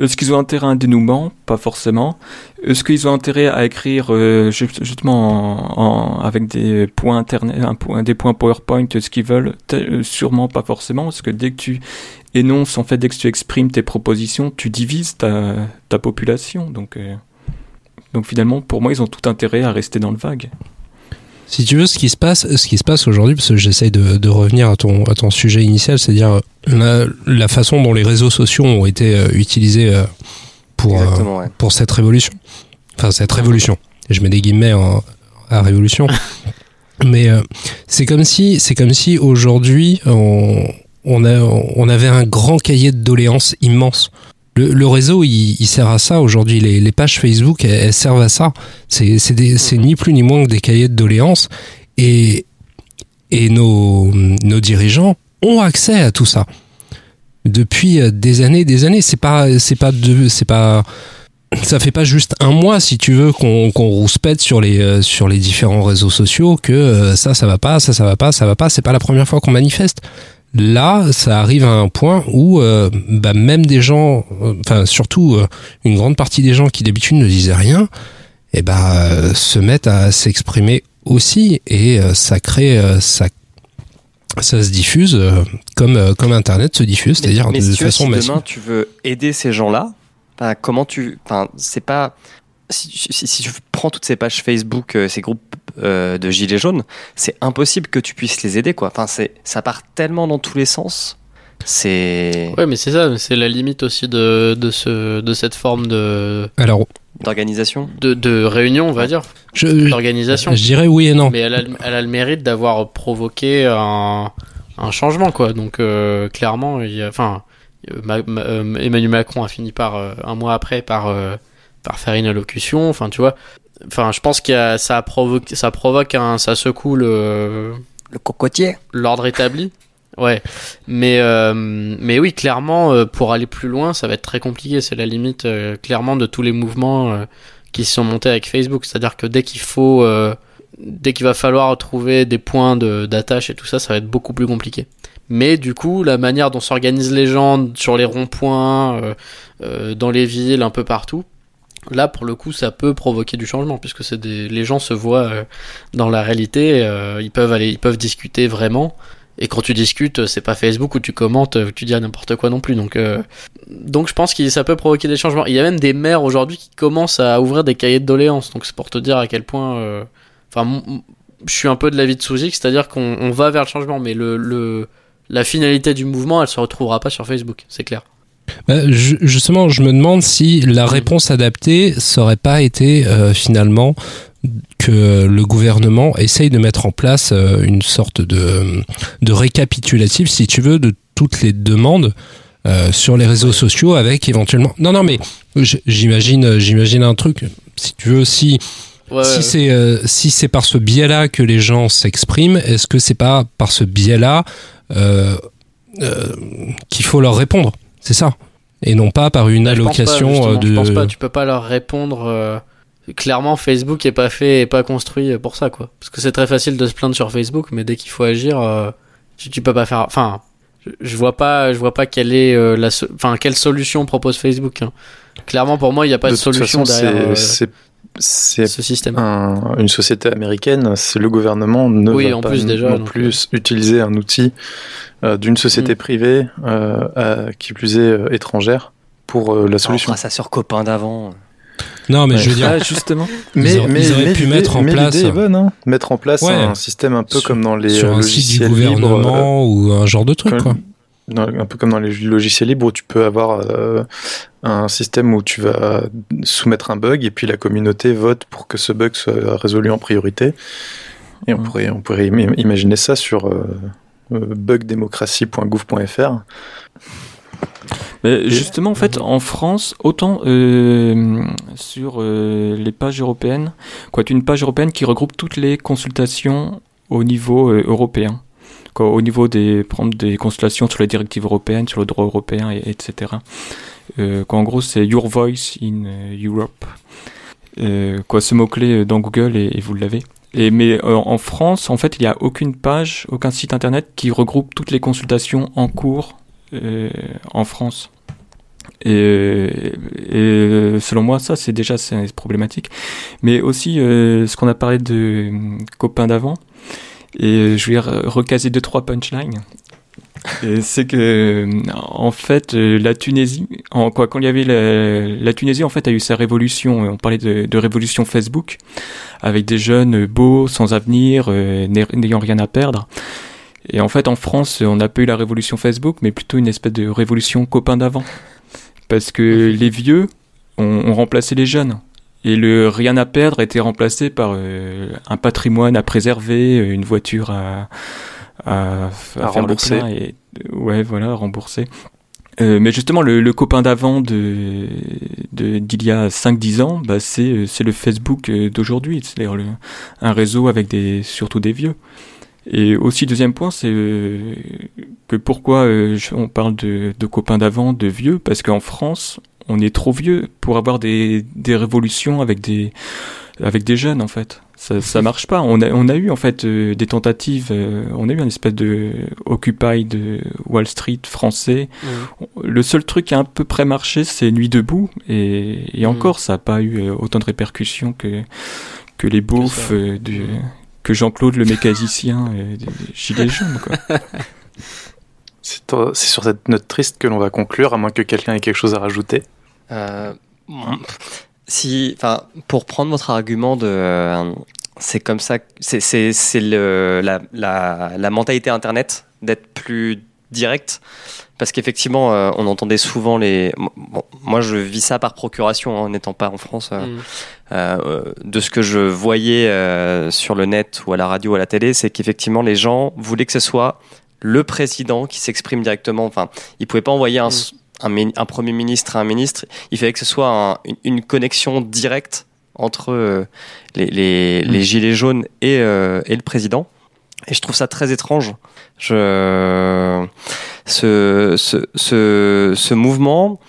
est-ce qu'ils ont intérêt à un dénouement? Pas forcément. Est-ce qu'ils ont intérêt à écrire euh, ju- justement en- en- avec des points internet, un point, des points PowerPoint, ce qu'ils veulent? Euh, Sûrement pas forcément, parce que dès que tu énonces, en fait, dès que tu exprimes tes propositions, tu divises ta, ta population. Donc, donc finalement, pour moi, ils ont tout intérêt à rester dans le vague. Si tu veux, ce qui se passe, ce qui se passe aujourd'hui, parce que j'essaye de, de revenir à ton, à ton sujet initial, c'est-à-dire la, la façon dont les réseaux sociaux ont été euh, utilisés euh, pour, euh, ouais. pour cette révolution. Enfin, cette révolution. Je mets des guillemets en- à révolution. Mais euh, c'est comme si, c'est comme si aujourd'hui on, on, a, on avait un grand cahier de doléances immense. Le, le réseau, il, il sert à ça aujourd'hui. Les, les pages Facebook, elles, elles servent à ça. C'est c'est des- c'est ni plus ni moins que des cahiers de doléances. Et, et nos, nos dirigeants ont accès à tout ça depuis euh, des années, des années. C'est pas, c'est pas c'est pas, ça fait pas juste un mois, si tu veux, qu'on qu'on rouspète sur les, euh, sur les différents réseaux sociaux que euh, ça, ça va pas, ça, ça va pas, ça va pas. C'est pas la première fois qu'on manifeste. Là, ça arrive à un point où euh, bah, même des gens, euh, enfin surtout euh, une grande partie des gens qui d'habitude ne disaient rien, et bah, euh, se mettent à s'exprimer aussi et ça crée, ça, ça se diffuse comme, comme Internet se diffuse, c'est-à-dire de si façon si massive. demain tu veux aider ces gens-là, bah, comment tu. Enfin, c'est pas. Si, si- si tu prends toutes ces pages Facebook, ces groupes euh, de gilets jaunes, c'est impossible que tu puisses les aider, quoi. Enfin, c'est, ça part tellement dans tous les sens. C'est Ouais, mais c'est ça, c'est la limite aussi de, de, ce, de cette forme de, Alors, d'organisation. de, de réunion, on va dire, je, d'organisation. je dirais oui et non. Mais elle a, elle a le mérite d'avoir provoqué un, un changement, quoi. Donc, euh, clairement, il y a, enfin, euh, Ma- Ma- euh, Emmanuel Macron a fini par, euh, un mois après, par, euh, par faire une allocution. Enfin, tu vois. Enfin, je pense que ça a provoqué, ça provoque un, ça secoue le, Le cocotier. l'ordre établi. Ouais, mais euh, mais oui, clairement, euh, pour aller plus loin, ça va être très compliqué. C'est la limite, euh, clairement, de tous les mouvements euh, qui se sont montés avec Facebook. C'est-à-dire que dès qu'il faut, dès qu'il va falloir trouver des points de d'attache et tout ça, ça va être beaucoup plus compliqué. Mais du coup, la manière dont s'organisent les gens sur les ronds-points, dans les villes, un peu partout, là, pour le coup, ça peut provoquer du changement puisque c'est des, les gens se voient euh, dans la réalité, euh, ils peuvent aller, ils peuvent discuter vraiment. Et quand tu discutes, c'est pas Facebook où tu commentes, où tu dis n'importe quoi non plus. Donc, euh, donc je pense que ça peut provoquer des changements. Il y a même des maires aujourd'hui qui commencent à ouvrir des cahiers de doléances. Donc c'est pour te dire à quel point. euh, Enfin, je suis un peu de l'avis de Souzik, c'est-à-dire qu'on on va vers le changement, mais le, le la finalité du mouvement, elle se retrouvera pas sur Facebook, c'est clair. Bah, ju- justement, je me demande si la réponse adaptée serait pas été euh, finalement que le gouvernement essaye de mettre en place euh, une sorte de, de récapitulatif, si tu veux, de toutes les demandes euh, sur les réseaux sociaux avec éventuellement. Non, non, mais j'imagine, j'imagine un truc. Si tu veux, si Ouais, si ouais. c'est euh, si c'est par ce biais-là que les gens s'expriment, est-ce que c'est pas par ce biais-là euh, euh, qu'il faut leur répondre? C'est ça et non pas par une Bah, je pense pas, allocation justement, euh, de. Je pense pas, tu peux pas leur répondre. euh, Clairement, Facebook est pas fait, est pas construit pour ça, quoi. Parce que c'est très facile de se plaindre sur Facebook, mais dès qu'il faut agir, euh, tu, tu peux pas faire. Enfin, je, je vois pas, je vois pas quelle est euh, la, so- enfin quelle solution propose Facebook. hein. Clairement, pour moi, il n'y a pas de, de toute solution façon, derrière euh, c'est- c'est ce système. un- une société américaine, c'est le gouvernement ne Oui, va en pas plus, déjà, non donc, plus utiliser un outil euh, d'une société Mm. privée euh, à- qui plus est euh, étrangère pour euh, la On solution. fera ça sur copain d'avant. Non, mais je veux dire, Ah, justement. Ils auraient- ils auraient pu l'idée- mettre en mais place- l'idée est bonne, hein. mettre en place Ouais. un système un peu Sur- comme dans les sur euh, un site du libres, euh, gouvernement ou un genre de truc, comme- quoi. Un peu comme dans les logiciels libres où tu peux avoir euh, un système où tu vas soumettre un bug et puis la communauté vote pour que ce bug soit résolu en priorité. Et on Mhm. pourrait, on pourrait im- imaginer ça sur euh, euh, bugdémocratie.gouv.fr. Mais justement, en fait, en France, autant euh, sur les pages européennes, quoi, une page européenne qui regroupe toutes les consultations au niveau européen. Au niveau des, des consultations sur les directives européennes, sur le droit européen, et, etc. Euh, quoi, en gros, c'est Your Voice in euh, Europe. Euh, quoi, ce mot-clé euh, dans Google et, et vous l'avez. Et, mais euh, en France, en fait, il n'y a aucune page, aucun site internet qui regroupe toutes les consultations en cours euh, en France. Et, et selon moi, ça, c'est déjà c'est problématique. Mais aussi, ce qu'on a parlé de copains d'avant, et je vais re- recaser deux, trois punchlines. C'est que, euh, en fait, euh, la Tunisie, en, quoi, quand il y avait la, la Tunisie, en fait, a eu sa révolution. euh, On parlait de, de révolution Facebook, avec des jeunes beaux, sans avenir, euh, n'ay- n'ayant rien à perdre. Et en fait, en France, on n'a pas eu la révolution Facebook, mais plutôt une espèce de révolution copain d'avant. Parce que les vieux ont, ont remplacé les jeunes. Et le rien à perdre a été remplacé par euh, un patrimoine à préserver, une voiture à, à, À faire rembourser. Et, ouais, voilà, rembourser. Euh, mais justement, le, le copain d'avant de d'il y a 5-10 ans, bah, c'est euh, c'est le Facebook d'aujourd'hui. C'est-à-dire un réseau avec des surtout des vieux. Et aussi, deuxième point, c'est que pourquoi on parle de, de copains d'avant, de vieux, parce qu'en France, on est trop vieux pour avoir des, des révolutions avec des, avec des jeunes, en fait. Ça, ça marche pas. On a, on a eu, en fait, euh, des tentatives, euh, on a eu un espèce de Occupy de Wall Street français. Le seul truc qui a à peu près marché, c'est Nuit debout, et, et Mm. encore, ça n'a pas eu euh, autant de répercussions que, que les beaufs euh, que Jean-Claude le mécanicien des Gilets jaunes, quoi. C'est c'est sur cette note triste que l'on va conclure, à moins que quelqu'un ait quelque chose à rajouter. Euh, si, enfin, pour prendre votre argument de, euh, c'est comme ça, c'est c'est c'est le la, la la mentalité internet d'être plus direct, parce qu'effectivement, euh, on entendait souvent les. Bon, moi, je vis ça par procuration, hein, en n'étant pas en France. euh, Mm. euh, de ce que je voyais sur le net ou à la radio ou à la télé, c'est qu'effectivement les gens voulaient que ce soit le président qui s'exprime directement. Enfin, ils pouvaient pas envoyer un, Mm. Un, premier ministre à un ministre. Il fallait que ce soit un- une, une connexion directe entre euh, les, les, les gilets jaunes et, euh, et le président. Et je trouve ça très étrange. Je, ce, ce, ce, ce mouvement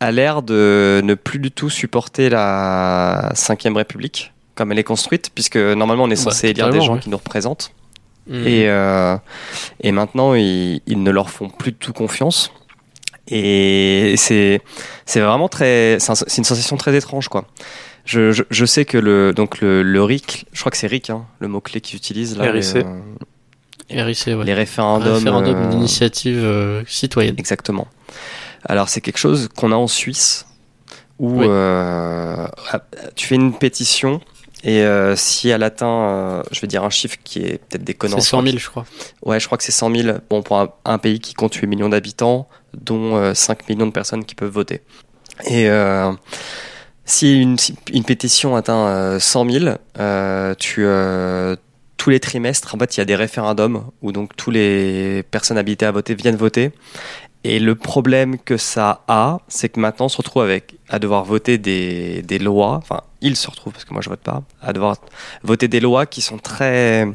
a l'air de ne plus du tout supporter la Cinquième République comme elle est construite, puisque normalement on est Bah, censé élire des gens ouais. qui nous représentent. Mm. Et, euh, et maintenant, ils, ils ne leur font plus de tout confiance. Et c'est c'est vraiment très c'est un- c'est une sensation très étrange quoi. Je, je, je sais que le donc le, le RIC, je crois que c'est RIC hein, le mot clé qu'ils utilisent là. RIC. Les, euh, RIC, ouais. les référendums. Référendum euh, d'initiative euh, citoyenne. Exactement. Alors c'est quelque chose qu'on a en Suisse où Oui. euh, tu fais une pétition et euh, si elle atteint, euh, je vais dire un chiffre qui est peut-être déconnant. C'est je crois 100 000, je crois. Ouais, je crois que c'est 100 000. Bon, pour un, un pays qui compte 8 millions d'habitants, dont euh, 5 millions de personnes qui peuvent voter. Et euh, si une, pétition atteint euh, 100 000, euh, tu, euh, tous les trimestres, en fait, il y a des référendums où donc tous les personnes habilitées à voter viennent voter. Et le problème que ça a, c'est que maintenant on se retrouve avec à devoir voter des, des lois. Enfin, ils se retrouvent parce que moi je vote pas, à devoir voter des lois qui sont très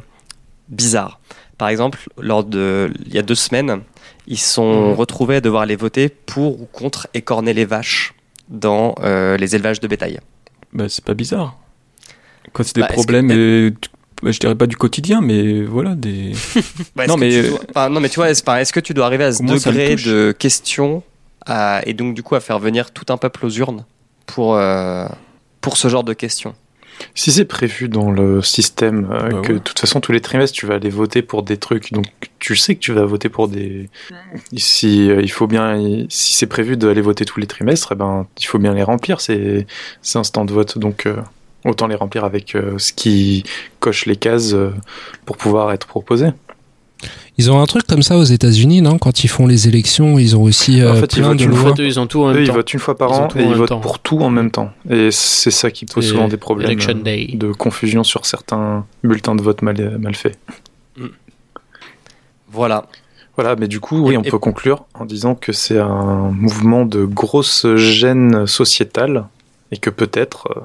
bizarres. Par exemple, lors de il y a deux semaines, ils se sont Mhm. retrouvés à devoir les voter pour ou contre écorner les vaches dans euh, les élevages de bétail. Bah, c'est pas bizarre. Quand c'est des Bah, que problèmes euh, bah, je dirais pas du quotidien, mais voilà, des. Bah, Non, que mais, tu euh, dois- enfin, non, mais tu vois, est-ce enfin, que tu dois arriver à ce degré de questions à- et donc du coup à faire venir tout un peuple aux urnes pour, euh, pour ce genre de questions Si c'est prévu dans le système euh, Bah que ouais. de toute façon tous les trimestres tu vas aller voter pour des trucs, donc tu sais que tu vas voter pour des. Si euh, il faut bien, si c'est prévu d'aller voter tous les trimestres, eh ben il faut bien les remplir. C'est c'est un stand de vote, donc euh, autant les remplir avec euh, ce qui coche les cases euh, pour pouvoir être proposé. Ils ont un truc comme ça aux États-Unis, non? Quand ils font les élections, ils ont aussi euh, En fait, ils plein votent de une lois. fois. Ils ont tout en même Eux, ils temps. votent une fois par Ils an et ils votent temps. pour tout en même temps. Et c'est ça qui pose souvent des problèmes Election euh, Day. de confusion sur certains bulletins de vote mal, mal faits. Voilà. Voilà, mais du coup, oui, Et- on et- peut conclure en disant que c'est un mouvement de grosse gêne sociétale et que peut-être, euh,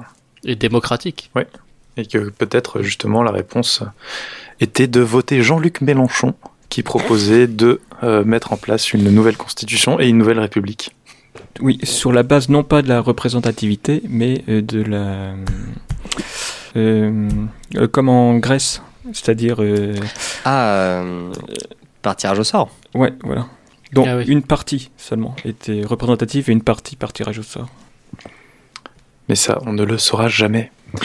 Et démocratique. et que peut-être justement la réponse était de voter Jean-Luc Mélenchon qui proposait de euh, mettre en place une nouvelle constitution et une nouvelle république. Oui, sur la base non pas de la représentativité, mais euh, de la. euh, euh, comme en Grèce, c'est-à-dire. euh, Ah, euh, par tirage au sort. ouais, voilà. Donc Ah oui. une partie seulement était représentative et une partie par tirage au sort. Mais ça, on ne le saura jamais.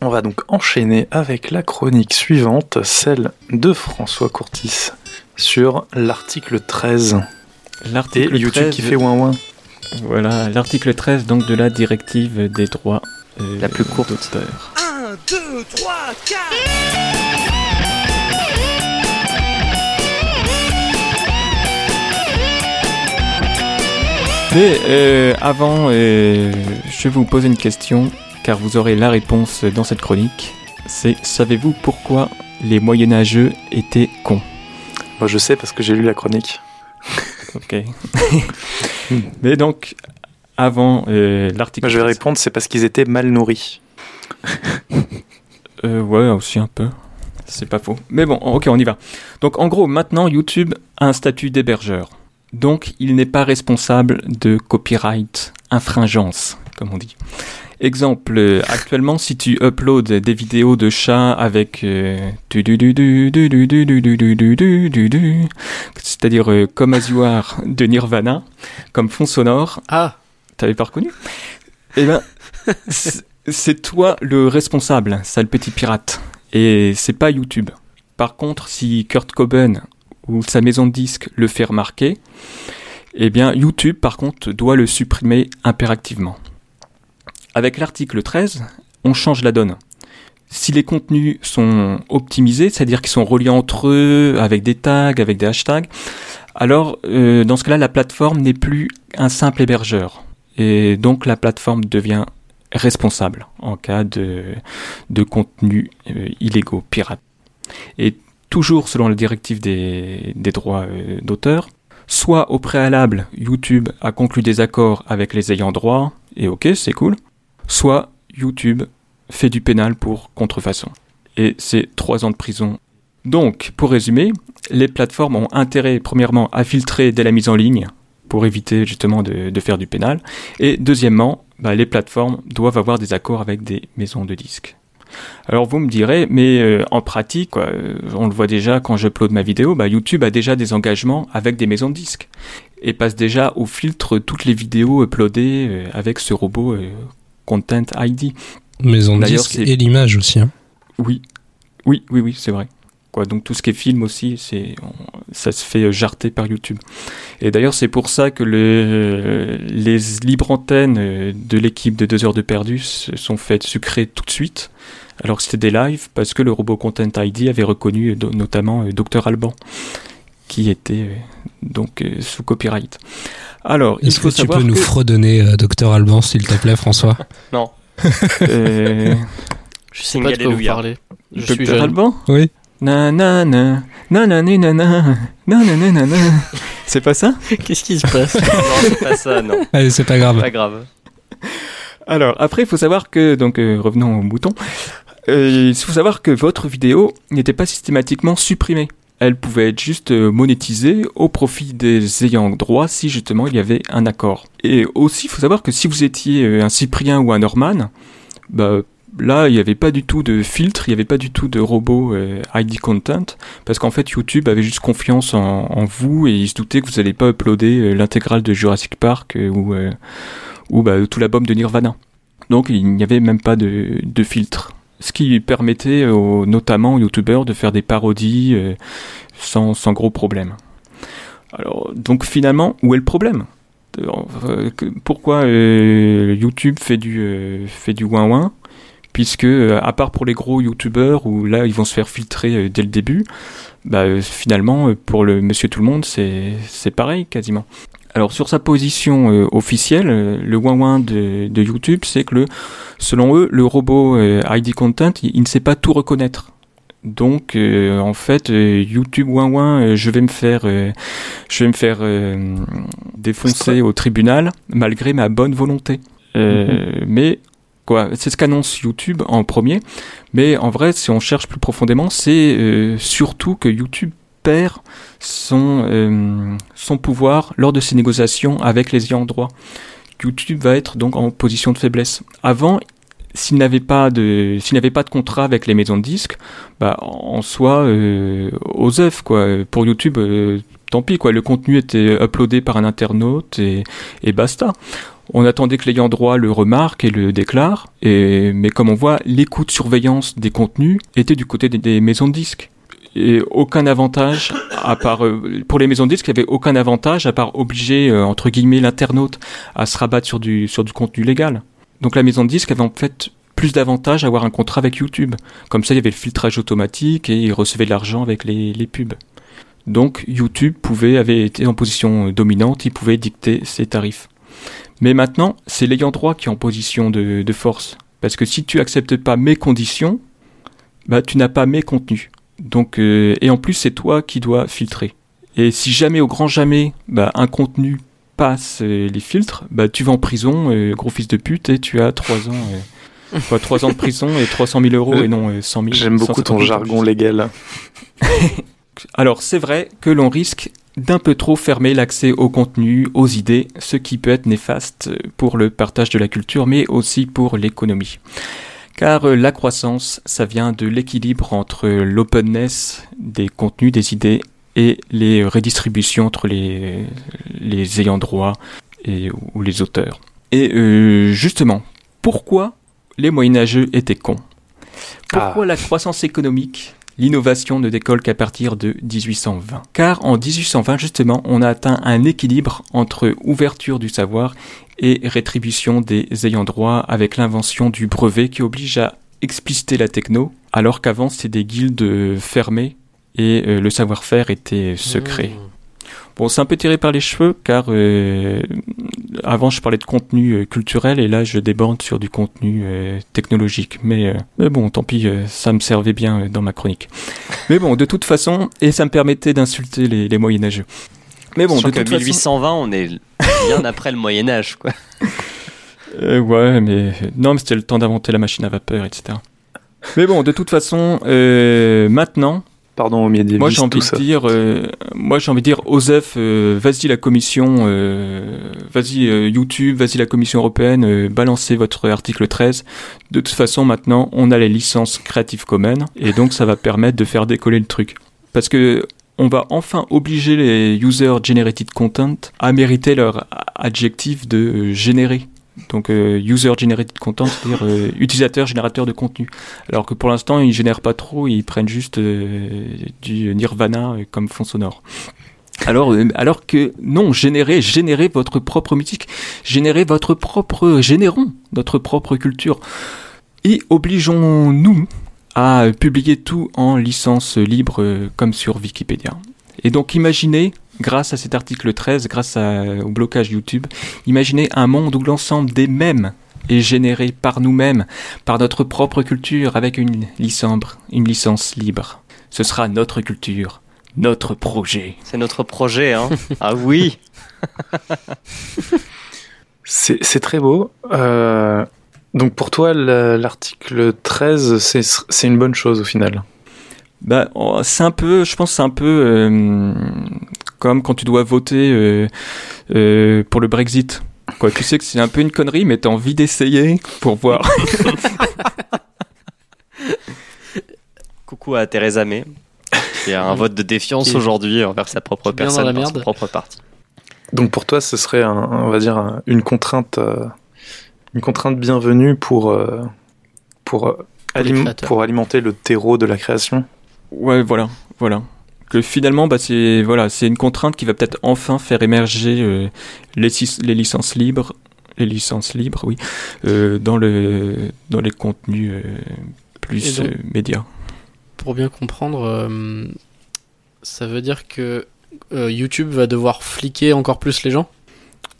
On va donc enchaîner avec la chronique suivante, celle de François Courtis, sur l'article 13. Et L'article YouTube 13, qui fait ouin ouin. Voilà, l'article 13 donc de la directive des droits euh, La plus courte. d'auteur. Mais euh, avant, euh, je vais vous poser une question, car vous aurez la réponse dans cette chronique. C'est savez-vous pourquoi les moyenâgeux étaient cons? Moi je sais parce que j'ai lu la chronique. Ok. Mais donc, avant euh, l'article... Moi je vais 13. répondre, c'est parce qu'ils étaient mal nourris. Euh, ouais, aussi un peu. C'est pas faux. Mais bon, ok, on y va. Donc en gros, maintenant, YouTube a un statut d'hébergeur. Donc il n'est pas responsable de copyright infringence, comme on dit. Exemple, actuellement, si tu uploads des vidéos de chats avec c'est-à-dire comme As You Are de Nirvana comme fond sonore. Ah, t'avais pas reconnu Eh ben, c'est toi le responsable, sale petit pirate. Et c'est pas YouTube. Par contre, si Kurt Cobain ou sa maison de disques le fait remarquer, eh bien YouTube par contre doit le supprimer impérativement. Avec l'article 13, on change la donne. Si les contenus sont optimisés, c'est-à-dire qu'ils sont reliés entre eux avec des tags, avec des hashtags, alors euh, dans ce cas-là, la plateforme n'est plus un simple hébergeur. Et donc la plateforme devient responsable en cas de, de contenu euh, illégaux, pirates. Et toujours selon la directive des, des droits euh, d'auteur, soit au préalable, YouTube a conclu des accords avec les ayants droit, et ok, c'est cool, soit YouTube fait du pénal pour contrefaçon. Et c'est trois ans de prison. Donc, pour résumer, les plateformes ont intérêt, premièrement, à filtrer dès la mise en ligne pour éviter justement de, faire du pénal. Et deuxièmement, bah, les plateformes doivent avoir des accords avec des maisons de disques. Alors vous me direz, mais euh, en pratique, euh, on le voit déjà quand j'upload ma vidéo, bah, YouTube a déjà des engagements avec des maisons de disques et passe déjà au filtre toutes les vidéos uploadées euh, avec ce robot Content ID. De D'ailleurs, disque et l'image aussi. hein. Oui, oui, oui, oui, c'est vrai. Quoi, donc tout ce qui est film aussi, c'est, ça se fait euh, jarter par YouTube. Et d'ailleurs, c'est pour ça que le- les libres antennes euh, de l'équipe de 2 heures de perdu se sont faites sucrer tout de suite, alors que c'était des lives, parce que le robot Content ID avait reconnu euh, notamment Dr Alban, qui était donc sous copyright. Alors, il Est-ce faut que tu savoir peux nous que- fredonner euh, Docteur Alban, s'il te plaît, François Non. euh, je sais pas de quoi vous parlez. Je suis Dr jeune. Alban Oui. Na na na na na na na na na na na na na. C'est pas ça Qu'est-ce qui se passe non, c'est pas ça, non. Allez, c'est pas grave. Pas grave. Alors après, il faut savoir que donc euh, revenons au mouton. Euh, il faut savoir que votre vidéo n'était pas systématiquement supprimée. Elle pouvait être juste euh, monétisée au profit des ayants droit si justement il y avait un accord. Et aussi, il faut savoir que si vous étiez euh, un Cyprien ou un Norman, bah, là, il n'y avait pas du tout de filtre, il n'y avait pas du tout de robot euh, ID content, parce qu'en fait, YouTube avait juste confiance en, vous et il se doutait que vous n'allez pas uploader l'intégrale de Jurassic Park euh, ou, ou bah, tout l'album de Nirvana. Donc, il n'y avait même pas de, de filtre. Ce qui permettait aux, notamment aux YouTubeurs de faire des parodies euh, sans, gros problème. Alors, donc finalement, où est le problème? Euh, Pourquoi euh, YouTube fait du, fait du ouin-ouin? Puisque euh, à part pour les gros youtubeurs où là ils vont se faire filtrer dès le début, bah finalement pour le monsieur tout le monde c'est pareil quasiment. Alors sur sa position euh, officielle, euh, le ouin de, de YouTube, c'est que le, selon eux, le robot euh, ID Content, il, il ne sait pas tout reconnaître. Donc en fait, YouTube ouin ouin, je vais me faire, je vais me faire défoncer au tribunal malgré ma bonne volonté. Euh, Mais quoi, c'est ce qu'annonce YouTube en premier. Mais en vrai, si on cherche plus profondément, c'est euh, surtout que YouTube euh, son pouvoir lors de ses négociations avec les ayants droit. YouTube va être donc en position de faiblesse. Avant, s'il n'avait pas de pas de contrat avec les maisons de disques, bah en soi euh, aux œufs quoi. Pour YouTube, euh, tant pis quoi. Le contenu était uploadé par un internaute et, basta. On attendait que l'ayant droit le remarque et le déclare, et, mais comme on voit, l'écoute surveillance des contenus était du côté des maisons de disques. Et aucun avantage, à part euh, pour les maisons de disques, il n'y avait aucun avantage à part obliger euh, entre guillemets l'internaute à se rabattre sur du sur du contenu légal. Donc la maison de disques avait en fait plus d'avantages à avoir un contrat avec YouTube. Comme ça, il y avait le filtrage automatique et il recevait de l'argent avec les, les pubs. Donc YouTube pouvait avait été en position dominante, il pouvait dicter ses tarifs. Mais maintenant, c'est l'ayant droit qui est en position de, de force. Parce que si tu acceptes pas mes conditions, bah tu n'as pas mes contenus. Donc euh, et en plus c'est toi qui dois filtrer. Et si jamais au grand jamais, bah un contenu passe euh, les filtres, bah tu vas en prison, euh, gros fils de pute, et tu as 3 ans, euh, quoi, 3 ans de prison et 300 000 euros et non euh, 100 000. J'aime beaucoup ton 150 000 jargon légal. alors c'est vrai que l'on risque d'un peu trop fermer l'accès au contenu, aux idées, ce qui peut être néfaste pour le partage de la culture, mais aussi pour l'économie. Car euh, la croissance, ça vient de l'équilibre entre l'openness des contenus, des idées, et les redistributions entre les, les ayants droit et, ou les auteurs. Et euh, justement, pourquoi les moyenâgeux étaient cons? Pourquoi la croissance économique l'innovation ne décolle qu'à partir de 1820. Car en 1820, justement, on a atteint un équilibre entre ouverture du savoir et rétribution des ayants droit avec l'invention du brevet qui oblige à expliciter la techno, alors qu'avant c'était des guildes fermées et euh, le savoir-faire était secret. Bon, c'est un peu tiré par les cheveux car euh, avant je parlais de contenu euh, culturel et là je déborde sur du contenu euh, technologique. Mais, euh, mais bon, tant pis, euh, ça me servait bien euh, dans ma chronique. Mais bon, de toute façon, et ça me permettait d'insulter les, les moyenâgeux. Mais bon, de toute façon, 1820, on est bien après le Moyen Âge, quoi. euh, ouais, mais non, mais c'était le temps d'inventer la machine à vapeur, etc. Mais bon, de toute façon, euh, maintenant, Pardon au médiévisme, Moi j'ai envie de dire, euh, moi j'ai envie de dire, Osef, euh, vas-y la commission, euh, vas-y euh, YouTube, vas-y la commission européenne, euh, balancez votre article 13. De toute façon maintenant on a les licences Creative Commons et donc ça va permettre de faire décoller le truc. Parce que on va enfin obliger les user generated content à mériter leur adjectif de euh, générer. Donc euh, user generated content, c'est-à-dire euh, utilisateur générateur de contenu. Alors que pour l'instant, ils génèrent pas trop, ils prennent juste du Nirvana comme fond sonore. Alors, alors que non, générez, générez votre propre musique, générez votre propre, générons notre propre culture et obligeons-nous à publier tout en licence libre euh, comme sur Wikipédia. Et donc imaginez, grâce à cet article 13, grâce à- au blocage YouTube, imaginez un monde où l'ensemble des mèmes est généré par nous-mêmes, par notre propre culture, avec une licence, une licence libre. Ce sera notre culture, notre projet. C'est notre projet, hein. ah oui. C'est c'est très beau. Euh, donc pour toi, le- l'article 13, c'est c'est une bonne chose au final. Bah, oh, c'est un peu, je pense, que c'est un peu euh, comme quand tu dois voter euh, euh, pour le Brexit. Quoi, tu sais que c'est un peu une connerie, mais t'as envie d'essayer pour voir. coup à Theresa May, qui a un vote de défiance aujourd'hui envers sa propre personne, la par son merde. propre parti. Donc pour toi, ce serait, un, on va dire, un- une contrainte, euh, une contrainte bienvenue pour euh, pour euh, Pour alim- alimenter le terreau de la création. Ouais, voilà, voilà. Que finalement, bah, c'est voilà, c'est une contrainte qui va peut-être enfin faire émerger euh, les, licences libres, les licences libres, oui, euh, dans le dans les contenus euh, plus donc- euh, médias. Pour bien comprendre, euh, ça veut dire que euh, YouTube va devoir fliquer encore plus les gens?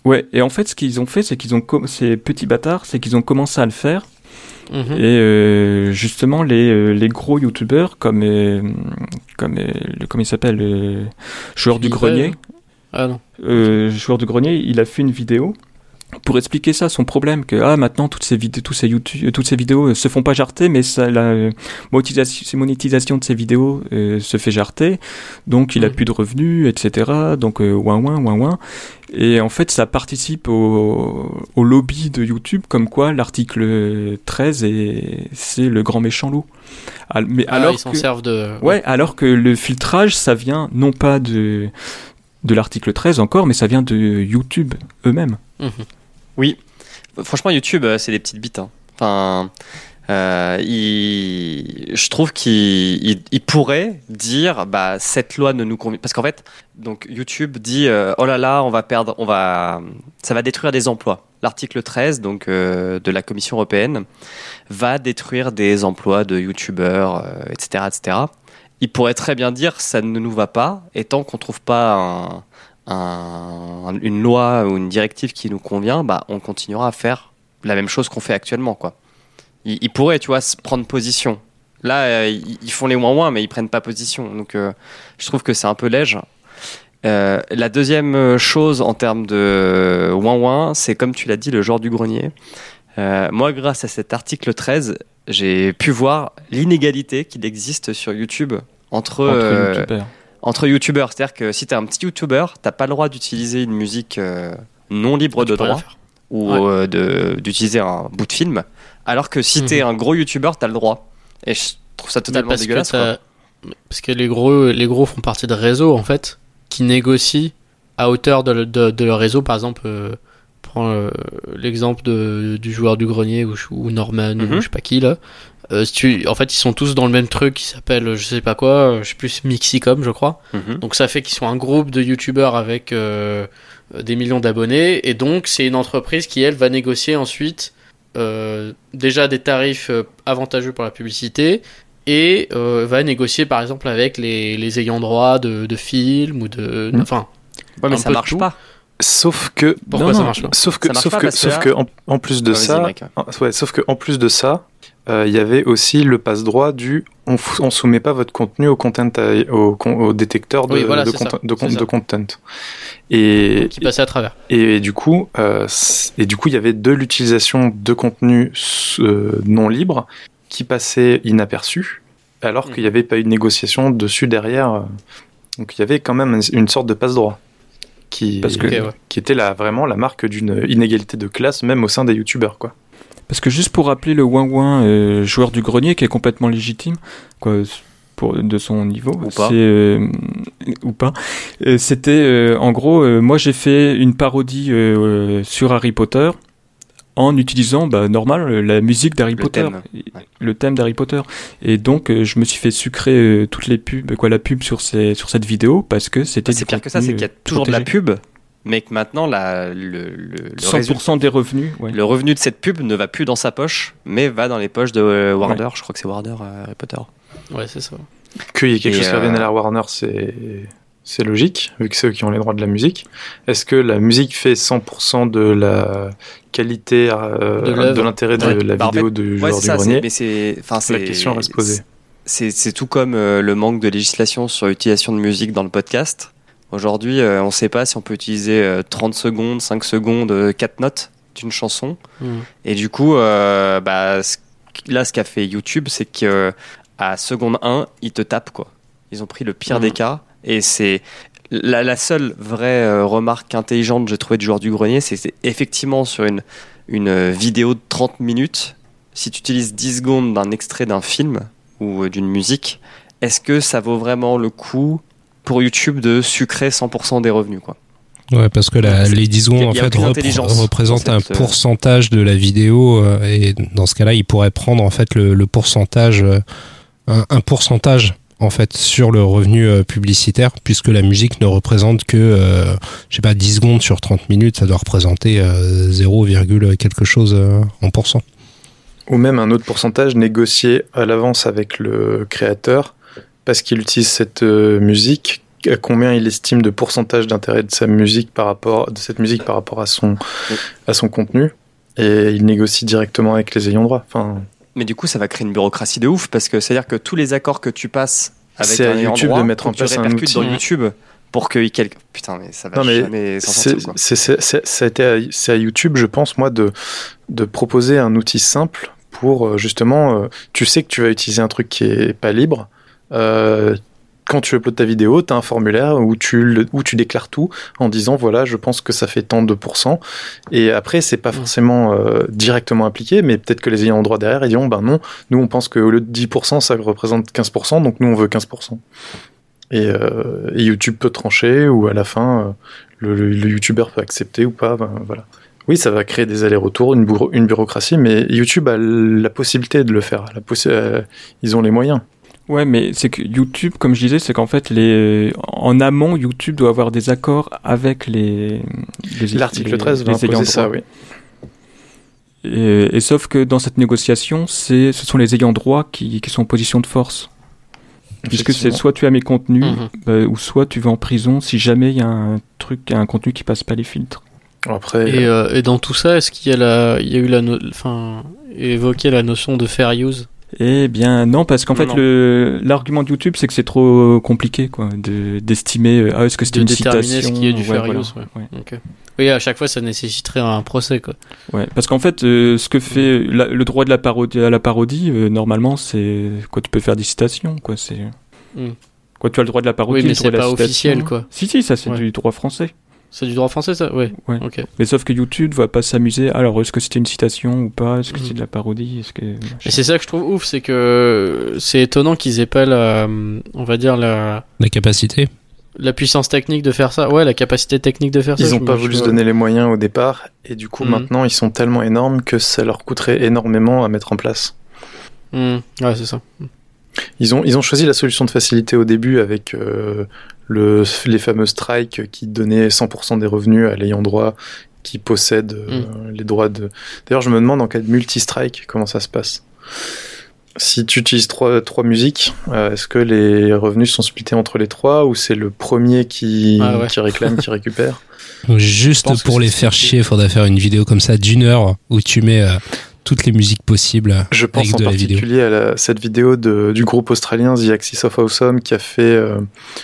Ouais, et en fait, ce qu'ils ont fait, c'est qu'ils ont com- ces petits bâtards, c'est qu'ils ont commencé à le faire. Mhm. Et euh, justement, les, euh, les gros youtubeurs comme euh, comme euh, le comment il s'appelle, euh, joueur du grenier. Ah non. euh, joueur du grenier, il a fait une vidéo pour expliquer ça, son problème, que ah maintenant toutes ces vidéos, tous ces YouTube, euh, toutes ces vidéos euh, se font pas jarter, mais ça, la euh, monétisation, de ces vidéos euh, se fait jarter, donc il a Mhm. plus de revenus, etc. Donc ouin ouin ouin ouin. Et en fait, ça participe au, au lobby de YouTube, comme quoi l'article 13 est c'est le grand méchant loup. Mais Ah, alors ils s'en que- servent de. Ouais, alors que le filtrage, ça vient non pas de, de l'article 13 encore, mais ça vient de YouTube eux-mêmes. Mhm. Franchement, YouTube, euh, c'est des petites bites. hein. Enfin, euh, il- je trouve qu'il il- il pourrait dire, bah, cette loi ne nous convient. Parce qu'en fait, donc YouTube dit, euh, oh là là, on va perdre, on va, ça va détruire des emplois. L'article 13, donc euh, de la Commission européenne, va détruire des emplois de YouTubeurs, euh, etc., etc. Il pourrait très bien dire, ça ne nous va pas, et tant qu'on trouve pas un, un- une loi ou une directive qui nous convient, bah, on continuera à faire la même chose qu'on fait actuellement. Quoi. Ils, ils pourraient, tu vois, se prendre position. Là, euh, ils, font les ouin-ouin, mais ils prennent pas position. Donc, euh, je trouve que c'est un peu léger. Euh, la deuxième chose en termes de ouin-ouin, c'est comme tu l'as dit, le genre du grenier. Moi, grâce à cet article 13, j'ai pu voir l'inégalité qu'il existe sur YouTube entre. Entre youtubeurs. C'est-à-dire que si tu es un petit youtubeur, t'as pas le droit d'utiliser une musique euh, non libre de droit ou Ouais. euh, de- d'utiliser un bout de film, alors que si Mhm. t'es un gros youtubeur, t'as le droit. Et je trouve ça totalement parce dégueulasse. quoi. Parce que les gros, les gros font partie de réseaux en fait, qui négocient à hauteur de, le- de, de leur réseau. Par exemple, euh, prends l'exemple du joueur du grenier ou, ou Norman Mhm. ou je sais pas qui là. Euh, si tu, en fait, ils sont tous dans le même truc qui s'appelle, je sais pas quoi, euh, je sais plus, Mixicom, je crois. Mhm. Donc ça fait qu'ils sont un groupe de youtubeurs avec euh, des millions d'abonnés et donc c'est une entreprise qui elle va négocier ensuite euh, déjà des tarifs euh, avantageux pour la publicité et euh, va négocier par exemple avec les, les ayants droit de, de films ou de Mhm. enfin Ouais, mais ça marche tout. pas. Sauf que pourquoi Non, ça marche pas? Sauf que, Ça marche sauf pas que, sauf que en, en plus de ça, ouais, sauf que en plus de ça, euh, il y avait aussi le passe droit du on, soumet pas votre contenu au content au, con- au détecteur de, Oui, voilà, de, content- de, de. Et, qui passait à travers et, du coup, euh, et du coup, il y avait de l'utilisation de contenu euh, non libre qui passait inaperçu, alors Mhm. qu'il n'y avait pas eu de négociation dessus derrière. euh. Donc il y avait quand même une- sorte de passe droit qui, Parce que- Ok, ouais. qui était la, vraiment la marque d'une inégalité de classe, même au sein des youtubeurs, quoi. Parce que juste pour rappeler le ouin ouin euh, joueur du grenier qui est complètement légitime, quoi, pour, de son niveau, Ou pas. c'est, euh, ou pas. Euh, C'était euh, en gros, euh, moi j'ai fait une parodie sur Harry Potter en utilisant, bah, normal, la musique d'Harry Potter, thème, le thème d'Harry Potter. Et donc euh, je me suis fait sucrer euh, toutes les pubs, quoi, la pub sur ces, sur cette vidéo parce que c'était. C'est du pire que ça, c'est qu'il y a toujours de la pub, mais que maintenant la, le, le, le 100% résultat- des revenus. Ouais. le revenu de cette pub ne va plus dans sa poche, mais va dans les poches de euh, Warner. Je crois que c'est Warner euh, Harry Potter. ouais c'est ça Qu'il y ait quelque Et, chose qui revienne à la Warner, c'est c'est logique, vu que c'est eux qui ont les droits de la musique. Est-ce que la musique fait 100% de la qualité, euh, De l'intérêt de la Bah, en vidéo fait, du Ouais, joueur du ça. grenier Mais c'est, enfin, c'est La question reste posée. C'est, c'est tout comme euh, le manque de législation sur l'utilisation de musique dans le podcast. Aujourd'hui, euh, on ne sait pas si on peut utiliser euh, 30 secondes, 5 secondes, euh, 4 notes d'une chanson. Mhm. Et du coup, euh, bah, là, ce qu'a fait YouTube, c'est que à seconde 1, ils te tapent quoi. Ils ont pris le pire des cas. Et c'est la, la seule vraie euh, remarque intelligente que j'ai trouvée du joueur du grenier, c'est c'est effectivement sur une, une euh, vidéo de 30 minutes, si tu utilises 10 secondes d'un extrait d'un film, ou euh, d'une musique, est-ce que ça vaut vraiment le coup pour YouTube de sucrer 100% des revenus quoi Ouais, parce que la, les 10 Y secondes a- en fait repr- représentent un euh, pourcentage de la vidéo euh, et dans ce cas-là, il pourrait prendre en fait le, le pourcentage, euh, un, un pourcentage en fait sur le revenu euh, publicitaire, puisque la musique ne représente que, euh, je sais pas, 10 secondes sur 30 minutes, ça doit représenter euh, 0, quelque chose euh, en pourcent. Ou même un autre pourcentage négocié à l'avance avec le créateur parce qu'il utilise cette euh, musique, à combien il estime de pourcentage d'intérêt de sa musique par rapport de cette musique par rapport à son à son contenu et il négocie directement avec les ayants droit. Enfin, Mais du coup, ça va créer une bureaucratie de ouf parce que c'est-à-dire que tous les accords que tu passes avec C'est à un ayant YouTube droit, de mettre en place un outil. dans YouTube pour que quel... putain mais ça va Non, mais jamais s'en c'est sortir c'est- c'est- c'est- à- c'est à YouTube, je pense moi de de proposer un outil simple pour euh, justement euh, tu sais que tu vas utiliser un truc qui est pas libre. Euh, quand tu uploades ta vidéo, tu as un formulaire où tu, le- où tu déclares tout en disant voilà, je pense que ça fait tant de pourcents. Et après, c'est pas forcément euh, directement appliqué, mais peut-être que les ayants droit derrière, ils diront ben non, nous on pense qu'au lieu de 10%, ça représente 15%, donc nous on veut 15%. Et, euh, et YouTube peut trancher, ou à la fin, le, le, le youtubeur peut accepter ou pas. ben, voilà. Oui, ça va créer des allers-retours, une, bureau- une bureaucratie, mais YouTube a la possibilité de le faire. La possi- euh, ils ont les moyens. Ouais, mais c'est que YouTube, comme je disais, c'est qu'en fait, les... en amont, YouTube doit avoir des accords avec les. les L'article les- 13 va les ayants imposer ça, oui. Et, et sauf que dans cette négociation, c'est, ce sont les ayants droit qui, qui sont en position de force. Puisque c'est soit tu as mes contenus, Mhm. bah, ou soit tu vas en prison si jamais il y a un truc, un contenu qui passe pas les filtres. Après, Et, euh, et dans tout ça, est-ce qu'il y a, la, il y a eu la, no- enfin, évoqué la notion de fair use? Eh bien non, parce qu'en fait l'argument de YouTube c'est que c'est trop compliqué quoi, d'estimer euh, ah, est-ce que c'est une déterminer citation ce qui est du Ouais, fair voilà. use ouais. Oui, à chaque fois, ça nécessiterait un procès, quoi. Ouais, parce qu'en fait, euh, ce que fait la- le droit de la parodie à la parodie, euh, normalement, c'est quoi tu peux faire des citations, quoi. C'est Mm. quoi tu as le droit de la parodie, Oui, mais c'est pas officiel, quoi. Si si, ça c'est du droit français. C'est du droit français, ça Ouais. Ouais. Ok. Mais sauf que YouTube va pas s'amuser. Alors, est-ce que c'était une citation ou pas? Est-ce que Mm. c'est de la parodie? Est-ce que Et c'est ça que je trouve ouf, c'est que c'est étonnant qu'ils aient pas la, on va dire la, La capacité. la puissance technique de faire ça. Ouais, la capacité technique de faire ça. ils n'ont pas voulu se donner les moyens au départ, et du coup Mhm. maintenant ils sont tellement énormes que ça leur coûterait énormément à mettre en place. Hmm. Ouais, c'est ça. Ils ont, ils ont choisi la solution de facilité au début avec euh, le, les fameux strikes qui donnaient 100% des revenus à l'ayant droit qui possède euh, les droits de... D'ailleurs, je me demande en cas de multi-strike, comment ça se passe? Si tu utilises trois, trois musiques, euh, est-ce que les revenus sont splittés entre les trois ou c'est le premier qui, Ah ouais. qui réclame, qui récupère? Juste pour les faire chier, il faudrait faire une vidéo comme ça d'une heure où tu mets euh, toutes les musiques possibles Je pense avec en de la vidéo. particulier à la- cette vidéo de, du groupe australien The Axis of Awesome qui a fait, euh,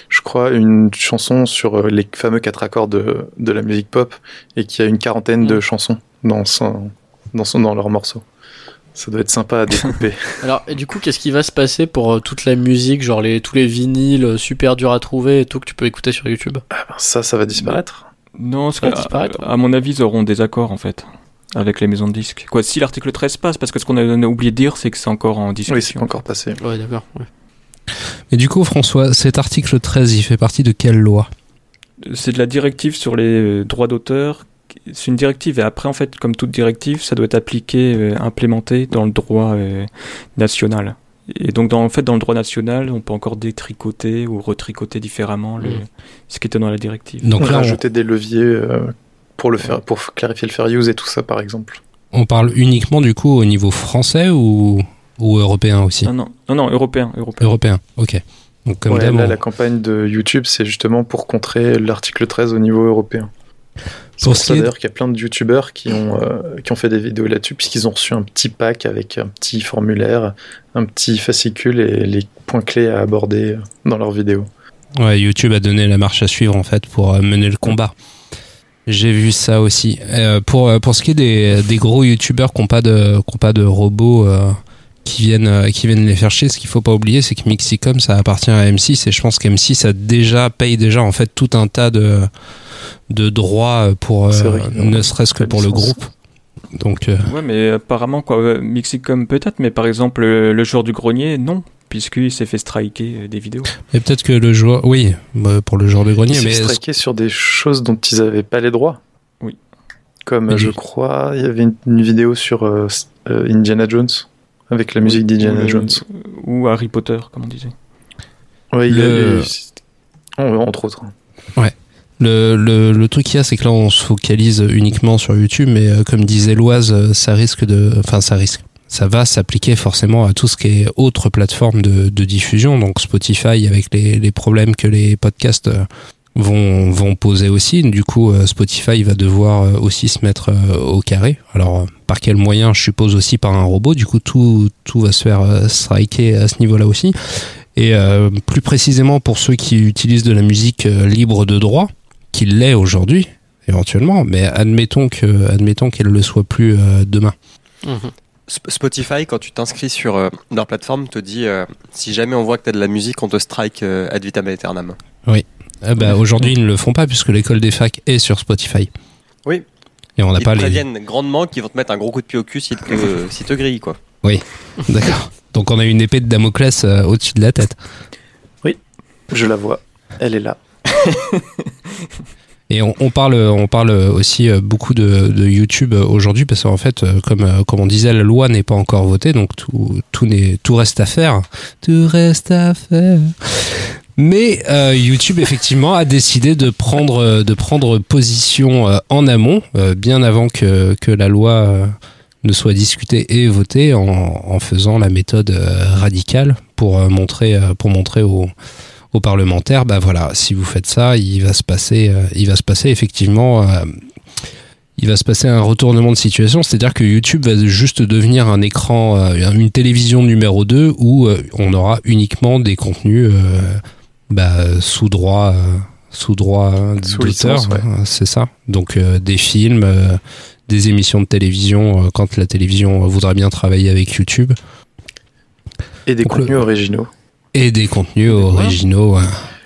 je crois, une chanson sur euh, les fameux quatre accords de, de la musique pop et qui a une quarantaine de Mm. chansons dans, son, dans, son, dans leur morceau. Ça doit être sympa à découper. Alors, et du coup, qu'est-ce qui va se passer pour euh, toute la musique, genre les, tous les vinyles super durs à trouver et tout que tu peux écouter sur YouTube? Ah ben, ça, ça va disparaître. non Ça va disparaître. à, à mon avis, ils auront des accords en fait avec les maisons de disques. Quoi, si l'article 13 passe, parce que ce qu'on a, oublié de dire, c'est que c'est encore en discussion. Oui, c'est pas encore passé. Ouais, d'accord. ouais. Et du coup, François, cet article 13, il fait partie de quelle loi? C'est de la directive sur les euh, droits d'auteur. C'est une directive et après, en fait, comme toute directive, ça doit être appliqué, euh, implémenté dans le droit euh, national. Et donc, dans, en fait, dans le droit national, on peut encore détricoter ou retricoter différemment le, Mm. ce qui était dans la directive. Donc là, on, Rajouter des leviers euh, pour, le faire, pour clarifier le fair use et tout ça, par exemple. on parle uniquement du coup au niveau français ou, ou européen aussi? Non, non, non, non, européen, européen. Européen, ok. Donc comme Ouais, d'hab, là, on- la campagne de YouTube, c'est justement pour contrer l'article 13 au niveau européen. C'est Pour ça d'ailleurs qu'il y a plein de youtubeurs qui ont, euh, qui ont fait des vidéos là-dessus, puisqu'ils ont reçu un petit pack avec un petit formulaire, un petit fascicule et les points clés à aborder dans leurs vidéos. Ouais, YouTube a donné la marche à suivre en fait pour euh, mener le combat. J'ai vu ça aussi. Euh, pour, euh, pour ce qui est des, des gros youtubeurs qui n'ont pas de, qui ont pas de robots euh, qui, viennent, euh, qui viennent les faire chier, ce qu'il faut pas oublier, c'est que Mixicom ça appartient à M6 et je pense qu'M6 a déjà, paye déjà en fait tout un tas de, de droits pour, euh, ne serait-ce que pour le groupe. Donc, euh, Ouais, mais apparemment, quoi, euh, Mixicom peut-être, mais par exemple, le, le jour du grenier, non. Puisqu'il s'est fait striker euh, des vidéos. Et peut-être que le joueur, oui, bah, pour le joueur de grenier, Ils se mais striquaient sur des choses dont ils n'avaient pas les droits. Oui. Comme, Mais je crois, il y avait une, une vidéo sur euh, euh, Indiana Jones, avec la musique d'Indiana euh, Jones. Ou Harry Potter, comme on disait. Oui, il le- en- entre autres. Le, le, le truc qu'il y a, c'est que là, on se focalise uniquement sur YouTube, mais euh, comme disait Loise, euh, ça risque de. Enfin, ça risque. Ça va s'appliquer forcément à tout ce qui est autre plateforme de, diffusion, donc Spotify avec les, problèmes que les podcasts euh, vont, vont poser aussi. Du coup, euh, Spotify va devoir euh, aussi se mettre au carré. Alors, par quel moyen Je suppose aussi par un robot. Du coup, tout, tout va se faire striker à ce niveau-là aussi. Et plus précisément pour ceux qui utilisent de la musique libre de droit, qu'il l'est aujourd'hui, éventuellement, mais admettons que, admettons le soit plus demain. Mhm. Sp- Spotify, quand tu t'inscris sur euh, leur plateforme, te dit euh, si jamais on voit que tu as de la musique, on te strike euh, ad vitam aeternam. Eh ben, aujourd'hui, ils ne le font pas puisque l'école des facs est sur Spotify. Oui. Et on n'a Ils pas te les. préviennent grandement qu'ils vont te mettre un gros coup de pied au cul s'ils te, s'ils te grillent, quoi. D'accord. Donc on a une épée de Damoclès euh, au-dessus de la tête. Je la vois, elle est là. Et on, on parle, on parle aussi euh, beaucoup de, de YouTube aujourd'hui parce qu'en fait, euh, comme, euh, comme on disait, la loi n'est pas encore votée, donc tout, tout, n'est- tout reste à faire. Tout reste à faire. Mais euh, YouTube effectivement a décidé de prendre, euh, de prendre position euh, en amont, euh, bien avant que, que la loi euh, ne soit discutée et votée, en, en faisant la méthode euh, radicale pour euh, montrer, euh, pour montrer aux, aux parlementaires, bah voilà, si vous faites ça, il va se passer, euh, il va se passer effectivement, euh, il va se passer un retournement de situation, c'est-à-dire que YouTube va juste devenir un écran, euh, une télévision numéro 2 où on aura uniquement des contenus euh, bah, sous droit, euh, sous droit d'auteur, ouais. hein, c'est ça. Donc euh, des films, des émissions de télévision quand la télévision voudra bien travailler avec YouTube Et des Donc, le- contenus originaux. Et des contenus originaux. ouais.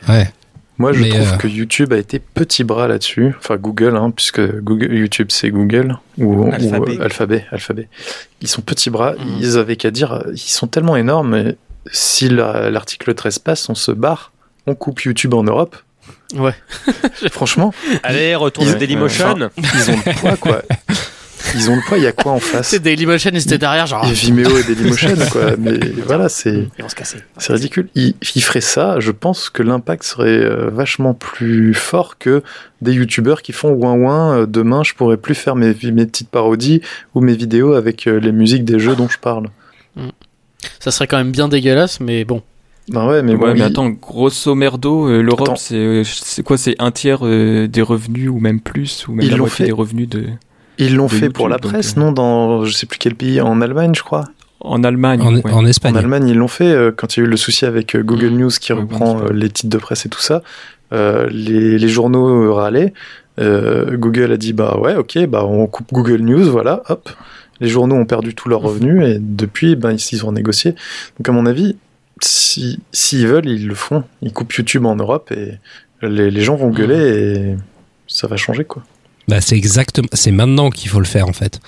Ouais. Moi, je Mais, trouve euh, que YouTube a été petit bras là-dessus. Enfin, Google, hein, puisque Google, YouTube, c'est Google. Ou, euh, Alphabet. Alphabet. Ils sont petits bras. Mhm. Ils avaient qu'à dire, ils sont tellement énormes. si la- l'article 13 passe, on se barre. On coupe YouTube en Europe. Ouais. Franchement, Allez, retour Ils- Dailymotion. ils ont le poids, quoi. Ils ont le poids. Il y a quoi en face C'est Dailymotion, ils étaient derrière, genre. A Vimeo et Dailymotion, quoi. Mais voilà, c'est. Ils vont se casser. C'est ridicule. Il, il ferait ça, je pense que l'impact serait euh, vachement plus fort que des youtubeurs qui font ouin ouin. euh, demain, je pourrais plus faire mes, mes petites parodies ou mes vidéos avec euh, les musiques des jeux dont je parle. Ça serait quand même bien dégueulasse, mais bon. Ben ouais, mais bon, ouais, mais il- attends, grosso merdo, euh, l'Europe, c'est quoi C'est un tiers euh, des revenus ou même plus, ou même Ils la moitié fait. des revenus de ils l'ont fait pour la presse, euh, non Dans je sais plus quel pays, en Allemagne, je crois. en Allemagne. En, ouais. en Espagne. En Allemagne, ils l'ont fait euh, quand il y a eu le souci avec euh, Google News qui reprend euh, les titres de presse et tout ça. Euh, les, les journaux râlaient. Euh, Google a dit bah ouais, ok, bah on coupe Google News, voilà, hop. Les journaux ont perdu tous leurs revenus et depuis, ben ils ils ont négocié. Donc à mon avis, si s'ils veulent, ils le font. Ils coupent YouTube en Europe et les, les gens vont gueuler et ça va changer quoi. Bah, c'est exactement, c'est maintenant qu'il faut le faire en fait.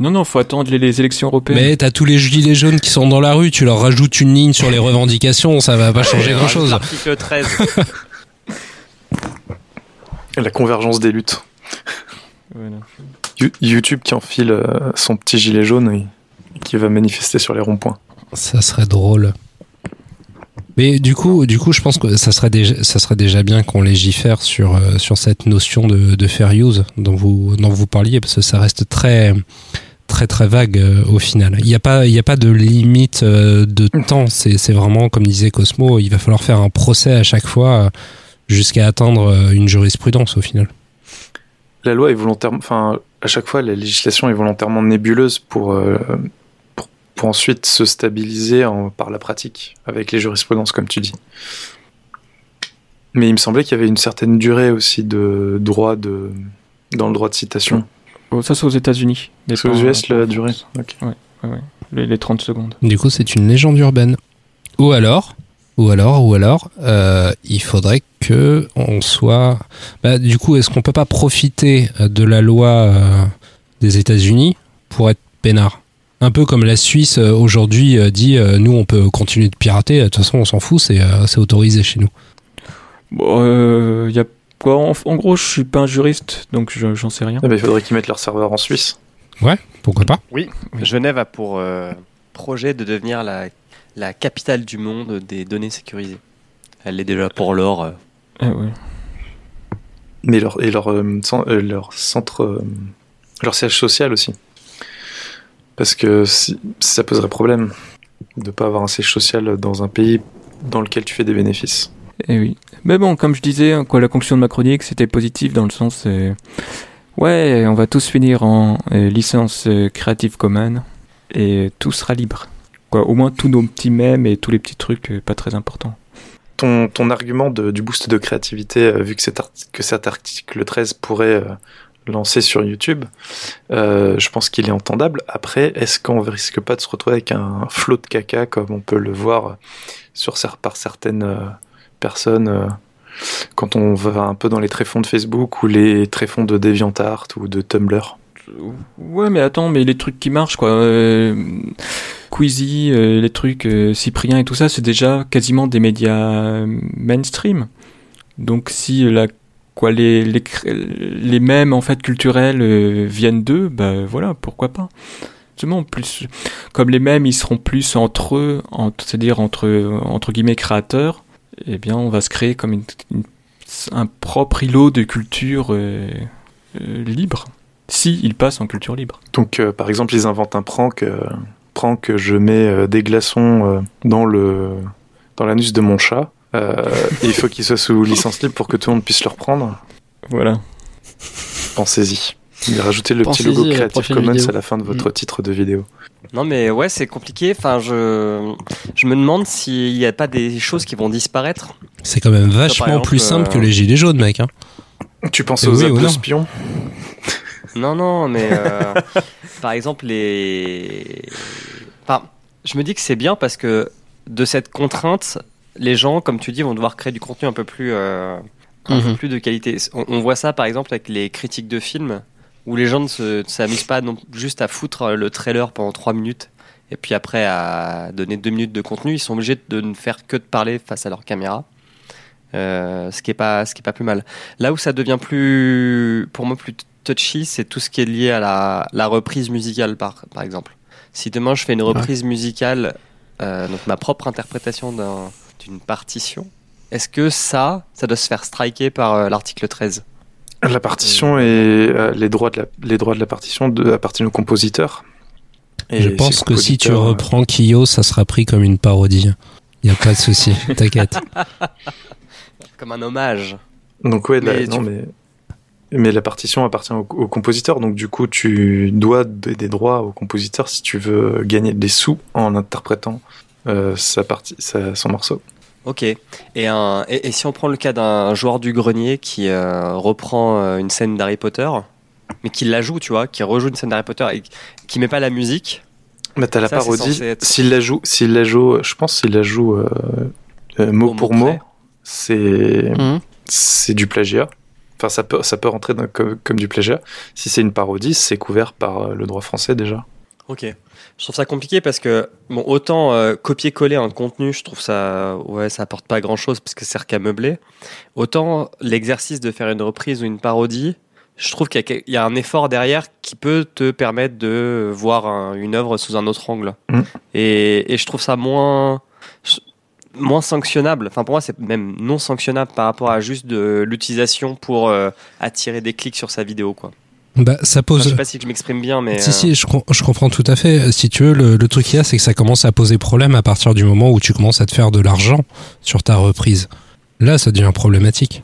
Non, non, faut attendre les, les élections européennes. Mais t'as tous les gilets jaunes qui sont dans la rue, tu leur rajoutes une ligne sur les revendications, ça va pas changer grand chose. Article 13. La convergence des luttes. Voilà. YouTube qui enfile euh, son petit gilet jaune et qui va manifester sur les ronds-points. Ça serait drôle. Mais du coup, du coup, je pense que ça serait déjà, bien qu'on légifère sur euh, sur cette notion de, de fair use dont vous dont vous parliez, parce que ça reste très très très vague euh, au final. Il n'y a pas a pas de limite euh, de temps. C'est vraiment comme disait Cosmo, il va falloir faire un procès à chaque fois jusqu'à atteindre une jurisprudence au final. la loi est volontairement, enfin, à chaque fois, la législation est volontairement nébuleuse pour, pour, ensuite se stabiliser en- par la pratique, avec les jurisprudences, comme tu dis. Mais il me semblait qu'il y avait une certaine durée aussi de droit de, dans le droit de citation. Oh, ça, c'est aux États-Unis. C'est aux US en la durée. Les, les 30 secondes. Du coup, c'est une légende urbaine. Ou alors, ou alors, ou alors, euh, il faudrait que on soit. Bah, du coup, est-ce qu'on peut pas profiter euh, de la loi euh, des États-Unis pour être peinard? Un peu comme la Suisse euh, aujourd'hui euh, dit euh, nous on peut continuer de pirater, de toute façon on s'en fout, c'est c'est autorisé chez nous. Bon, euh, y a quoi? En, en gros, je suis pas un juriste, donc je- j'en sais rien. Eh ben, il faudrait qu'ils mettent leur serveur en Suisse. Pourquoi pas Oui, Genève a pour euh, projet de devenir la, la capitale du monde des données sécurisées. Elle l'est déjà pour l'or. euh. Ah ouais. Mais leur, et leur, euh, euh, leur centre, euh, leur siège social aussi. Parce que si, ça poserait problème de pas avoir un siège social dans un pays dans lequel tu fais des bénéfices. Eh oui. Mais bon, comme je disais, hein, quoi, la conclusion de ma chronique, c'était positif dans le sens, euh, ouais, on va tous finir en euh, licence euh, Creative Commons et tout sera libre. Quoi, au moins tous nos petits mèmes et tous les petits trucs euh, pas très importants. Ton, ton argument de- du boost de créativité, vu que cet, que cet article 13 pourrait lancer sur YouTube, euh, je pense qu'il est entendable. Après, est-ce qu'on risque pas de se retrouver avec un flot de caca comme on peut le voir sur, par certaines euh, personnes euh, quand on va un peu dans les tréfonds de Facebook ou les tréfonds de DeviantArt ou de Tumblr? Ouais, mais attends, mais les trucs qui marchent, quoi. Euh, Queasy, les trucs Cyprien et tout ça, c'est déjà quasiment des médias mainstream. Donc si la, quoi, les, les, les mêmes en fait culturels euh, viennent d'eux, bah voilà, pourquoi pas. Justement, plus comme les mêmes, ils seront plus entre eux, c'est-à-dire entre entre guillemets créateurs. Eh bien, on va se créer comme un propre îlot de culture euh, euh, libre. Si il passe en culture libre. Donc, par exemple, ils inventent un prank. Prank, je mets des glaçons dans le dans l'anus de mon chat. Euh, et il faut qu'il soit sous licence libre pour que tout le monde puisse le reprendre. Voilà. Pensez-y. Rajoutez le petit logo la Creative Commons vidéo. à la fin de votre titre de vidéo. Non mais ouais, c'est compliqué. Enfin, je, je me demande s'il n'y a pas des choses qui vont disparaître. C'est quand même vachement exemple, plus simple euh, que les gilets jaunes, mec. hein. Tu penses aux oui apps ou de non spions? Non, non, mais euh, par exemple les. Enfin, je me dis que c'est bien parce que de cette contrainte, les gens, comme tu dis, vont devoir créer du contenu un peu plus, euh, un peu Mhm. plus de qualité. On, on voit ça par exemple avec les critiques de films où les gens ne se- ne s'amusent pas non, juste à foutre le trailer pendant 3 minutes et puis après à donner 2 minutes de contenu. Ils sont obligés de ne faire que de parler face à leur caméra. Euh, ce qui est pas ce qui est pas plus mal. Là où ça devient plus pour moi plus touchy, c'est tout ce qui est lié à la, la reprise musicale par par exemple. Si demain je fais une reprise musicale, euh, donc ma propre interprétation d'un- d'une partition, est-ce que ça, ça doit se faire striker par euh, l'article 13 La partition et euh, les droits de la les droits de la partition de, appartiennent aux compositeurs. Et Je pense que si tu euh, reprends Kyo, ça sera pris comme une parodie. Il n'y a pas de souci, t'inquiète. Comme un hommage. Donc ouais, la- Mais non tu- mais mais la partition appartient au, au compositeur, donc du coup tu dois des, des droits au compositeur si tu veux gagner des sous en interprétant euh, sa partie, sa- son morceau. Ok. Et, un, et, et si on prend le cas d'un joueur du grenier qui euh, reprend euh, une scène d'Harry Potter, mais qui la joue, tu vois, qui rejoue une scène d'Harry Potter et qui met pas la musique, Mais t'as la Ça, parodie. être- S'il la joue, s'il la joue, je pense s'il la joue euh, euh, mot Au pour mot c'est Mhm. c'est du plagiat. Enfin, ça peut ça peut rentrer dans- comme, comme du plagiat. Si c'est une parodie, c'est couvert par euh, le droit français déjà. Ok. Je trouve ça compliqué parce que, bon, autant euh, copier-coller un contenu, je trouve ça, ouais, ça apporte pas grand chose parce que c'est qu'à meubler. Autant l'exercice de faire une reprise ou une parodie, je trouve qu'il y a y, un effort derrière qui peut te permettre de voir un- une œuvre sous un autre angle. Mm. Et, et je trouve ça moins, moins sanctionnable. Enfin, pour moi, c'est même non sanctionnable par rapport à juste de l'utilisation pour euh, attirer des clics sur sa vidéo, quoi. Bah, ça Enfin, pose. je sais pas si je m'exprime bien, mais. Si, euh, si, je, com- je comprends tout à fait. Si tu veux, le, le truc qu'il y a, c'est que ça commence à poser problème à partir du moment où tu commences à te faire de l'argent sur ta reprise. Là, ça devient problématique.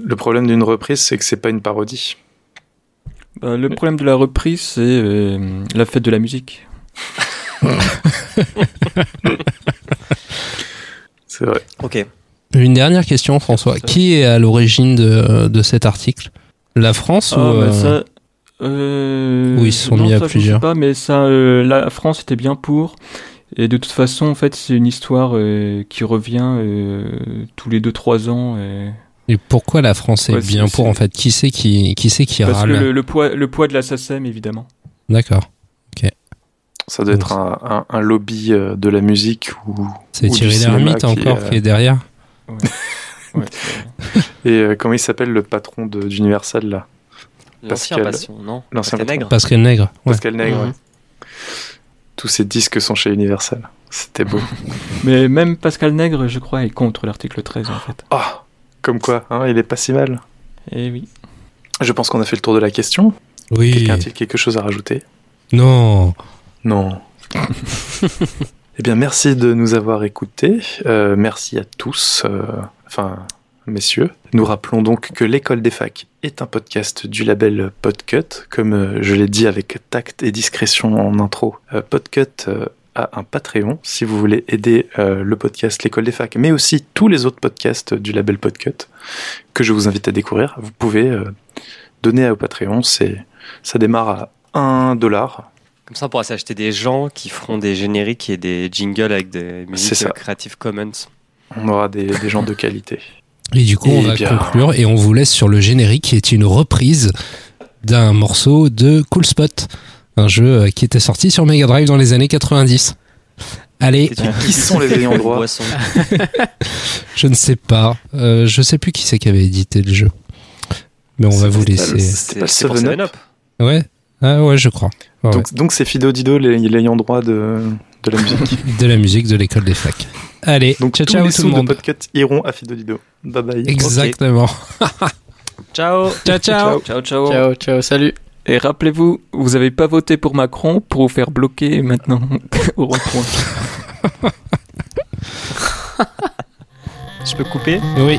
Le problème d'une reprise, c'est que c'est pas une parodie. Bah, le problème de la reprise, c'est euh, la fête de la musique. C'est vrai. Ok. Une dernière question, François. Qui est à l'origine de, de cet article? La France Ah, ou mais euh, ça, euh, Ou ils se sont non, mis à ça, je sais plusieurs. pas, mais ça, euh, la France était bien pour. Et de toute façon, en fait, c'est une histoire euh, qui revient euh, tous les 2-3 ans. et- Et pourquoi la France est Ouais, bien pour en fait? Qui c'est qui qui c'est qui Parce que râle? le, le poids, le poids de la SACEM, évidemment. D'accord. Ça doit être un, un- un lobby de la musique ou. C'est Thierry Lhermitte qui est, encore qui est derrière? Ouais, Et euh, comment il s'appelle le patron de- d'Universal là? L'ancien Pascal- Passion, non? L'ancien Pascal Nègre. Pascal Nègre. Ouais. Pascal Nègre. Mhm. ouais. Tous ces disques sont chez Universal. C'était beau. Mais même Pascal Nègre, je crois, est contre l'article 13 en fait. Ah, comme quoi, hein, il est pas si mal. Et oui. Je pense qu'on a fait le tour de la question. Oui. Quelqu'un a-t-il quelque chose à rajouter? Non. Non. eh bien, merci de nous avoir écoutés. Euh, merci à tous. euh, enfin, messieurs. Nous rappelons donc que l'école des facs est un podcast du label Podcut. Comme euh, je l'ai dit avec tact et discrétion en intro, euh, Podcut euh, a un Patreon si vous voulez aider le podcast L'école des facs, mais aussi tous les autres podcasts du label Podcut que je vous invite à découvrir. Vous pouvez donner au Patreon. C'est, ça démarre à 1 dollar. Comme ça, on pourra s'acheter des gens qui feront des génériques et des jingles avec des musiques Creative Commons. On aura des, des gens de qualité. Et du coup, on Eh va bien. conclure et on vous laisse sur le générique qui est une reprise d'un morceau de Cool Spot, un jeu euh, qui était sorti sur Mega Drive dans les années 90. Allez, Qui sont les ayants droit je ne sais pas, euh, je sais plus qui c'est qui avait édité le jeu, mais on va vous C'était pas le- laisser. C'était pas le C'est pour 7 7 Up. Ouais, ah ouais, je crois. Ouais, Donc, donc c'est Fido Dido, les- l'ayant droit de, de la musique. De la musique de l'école des facs. Allez, Donc ciao tous ciao les tout sous le de monde. podcast iront à Fido Dido. Bye bye. Exactement. Ciao Ciao ciao. Ciao, ciao. Ciao, ciao, salut. Et rappelez-vous, vous avez pas voté pour Macron pour vous faire bloquer maintenant au rond-point. Je peux couper? Oui.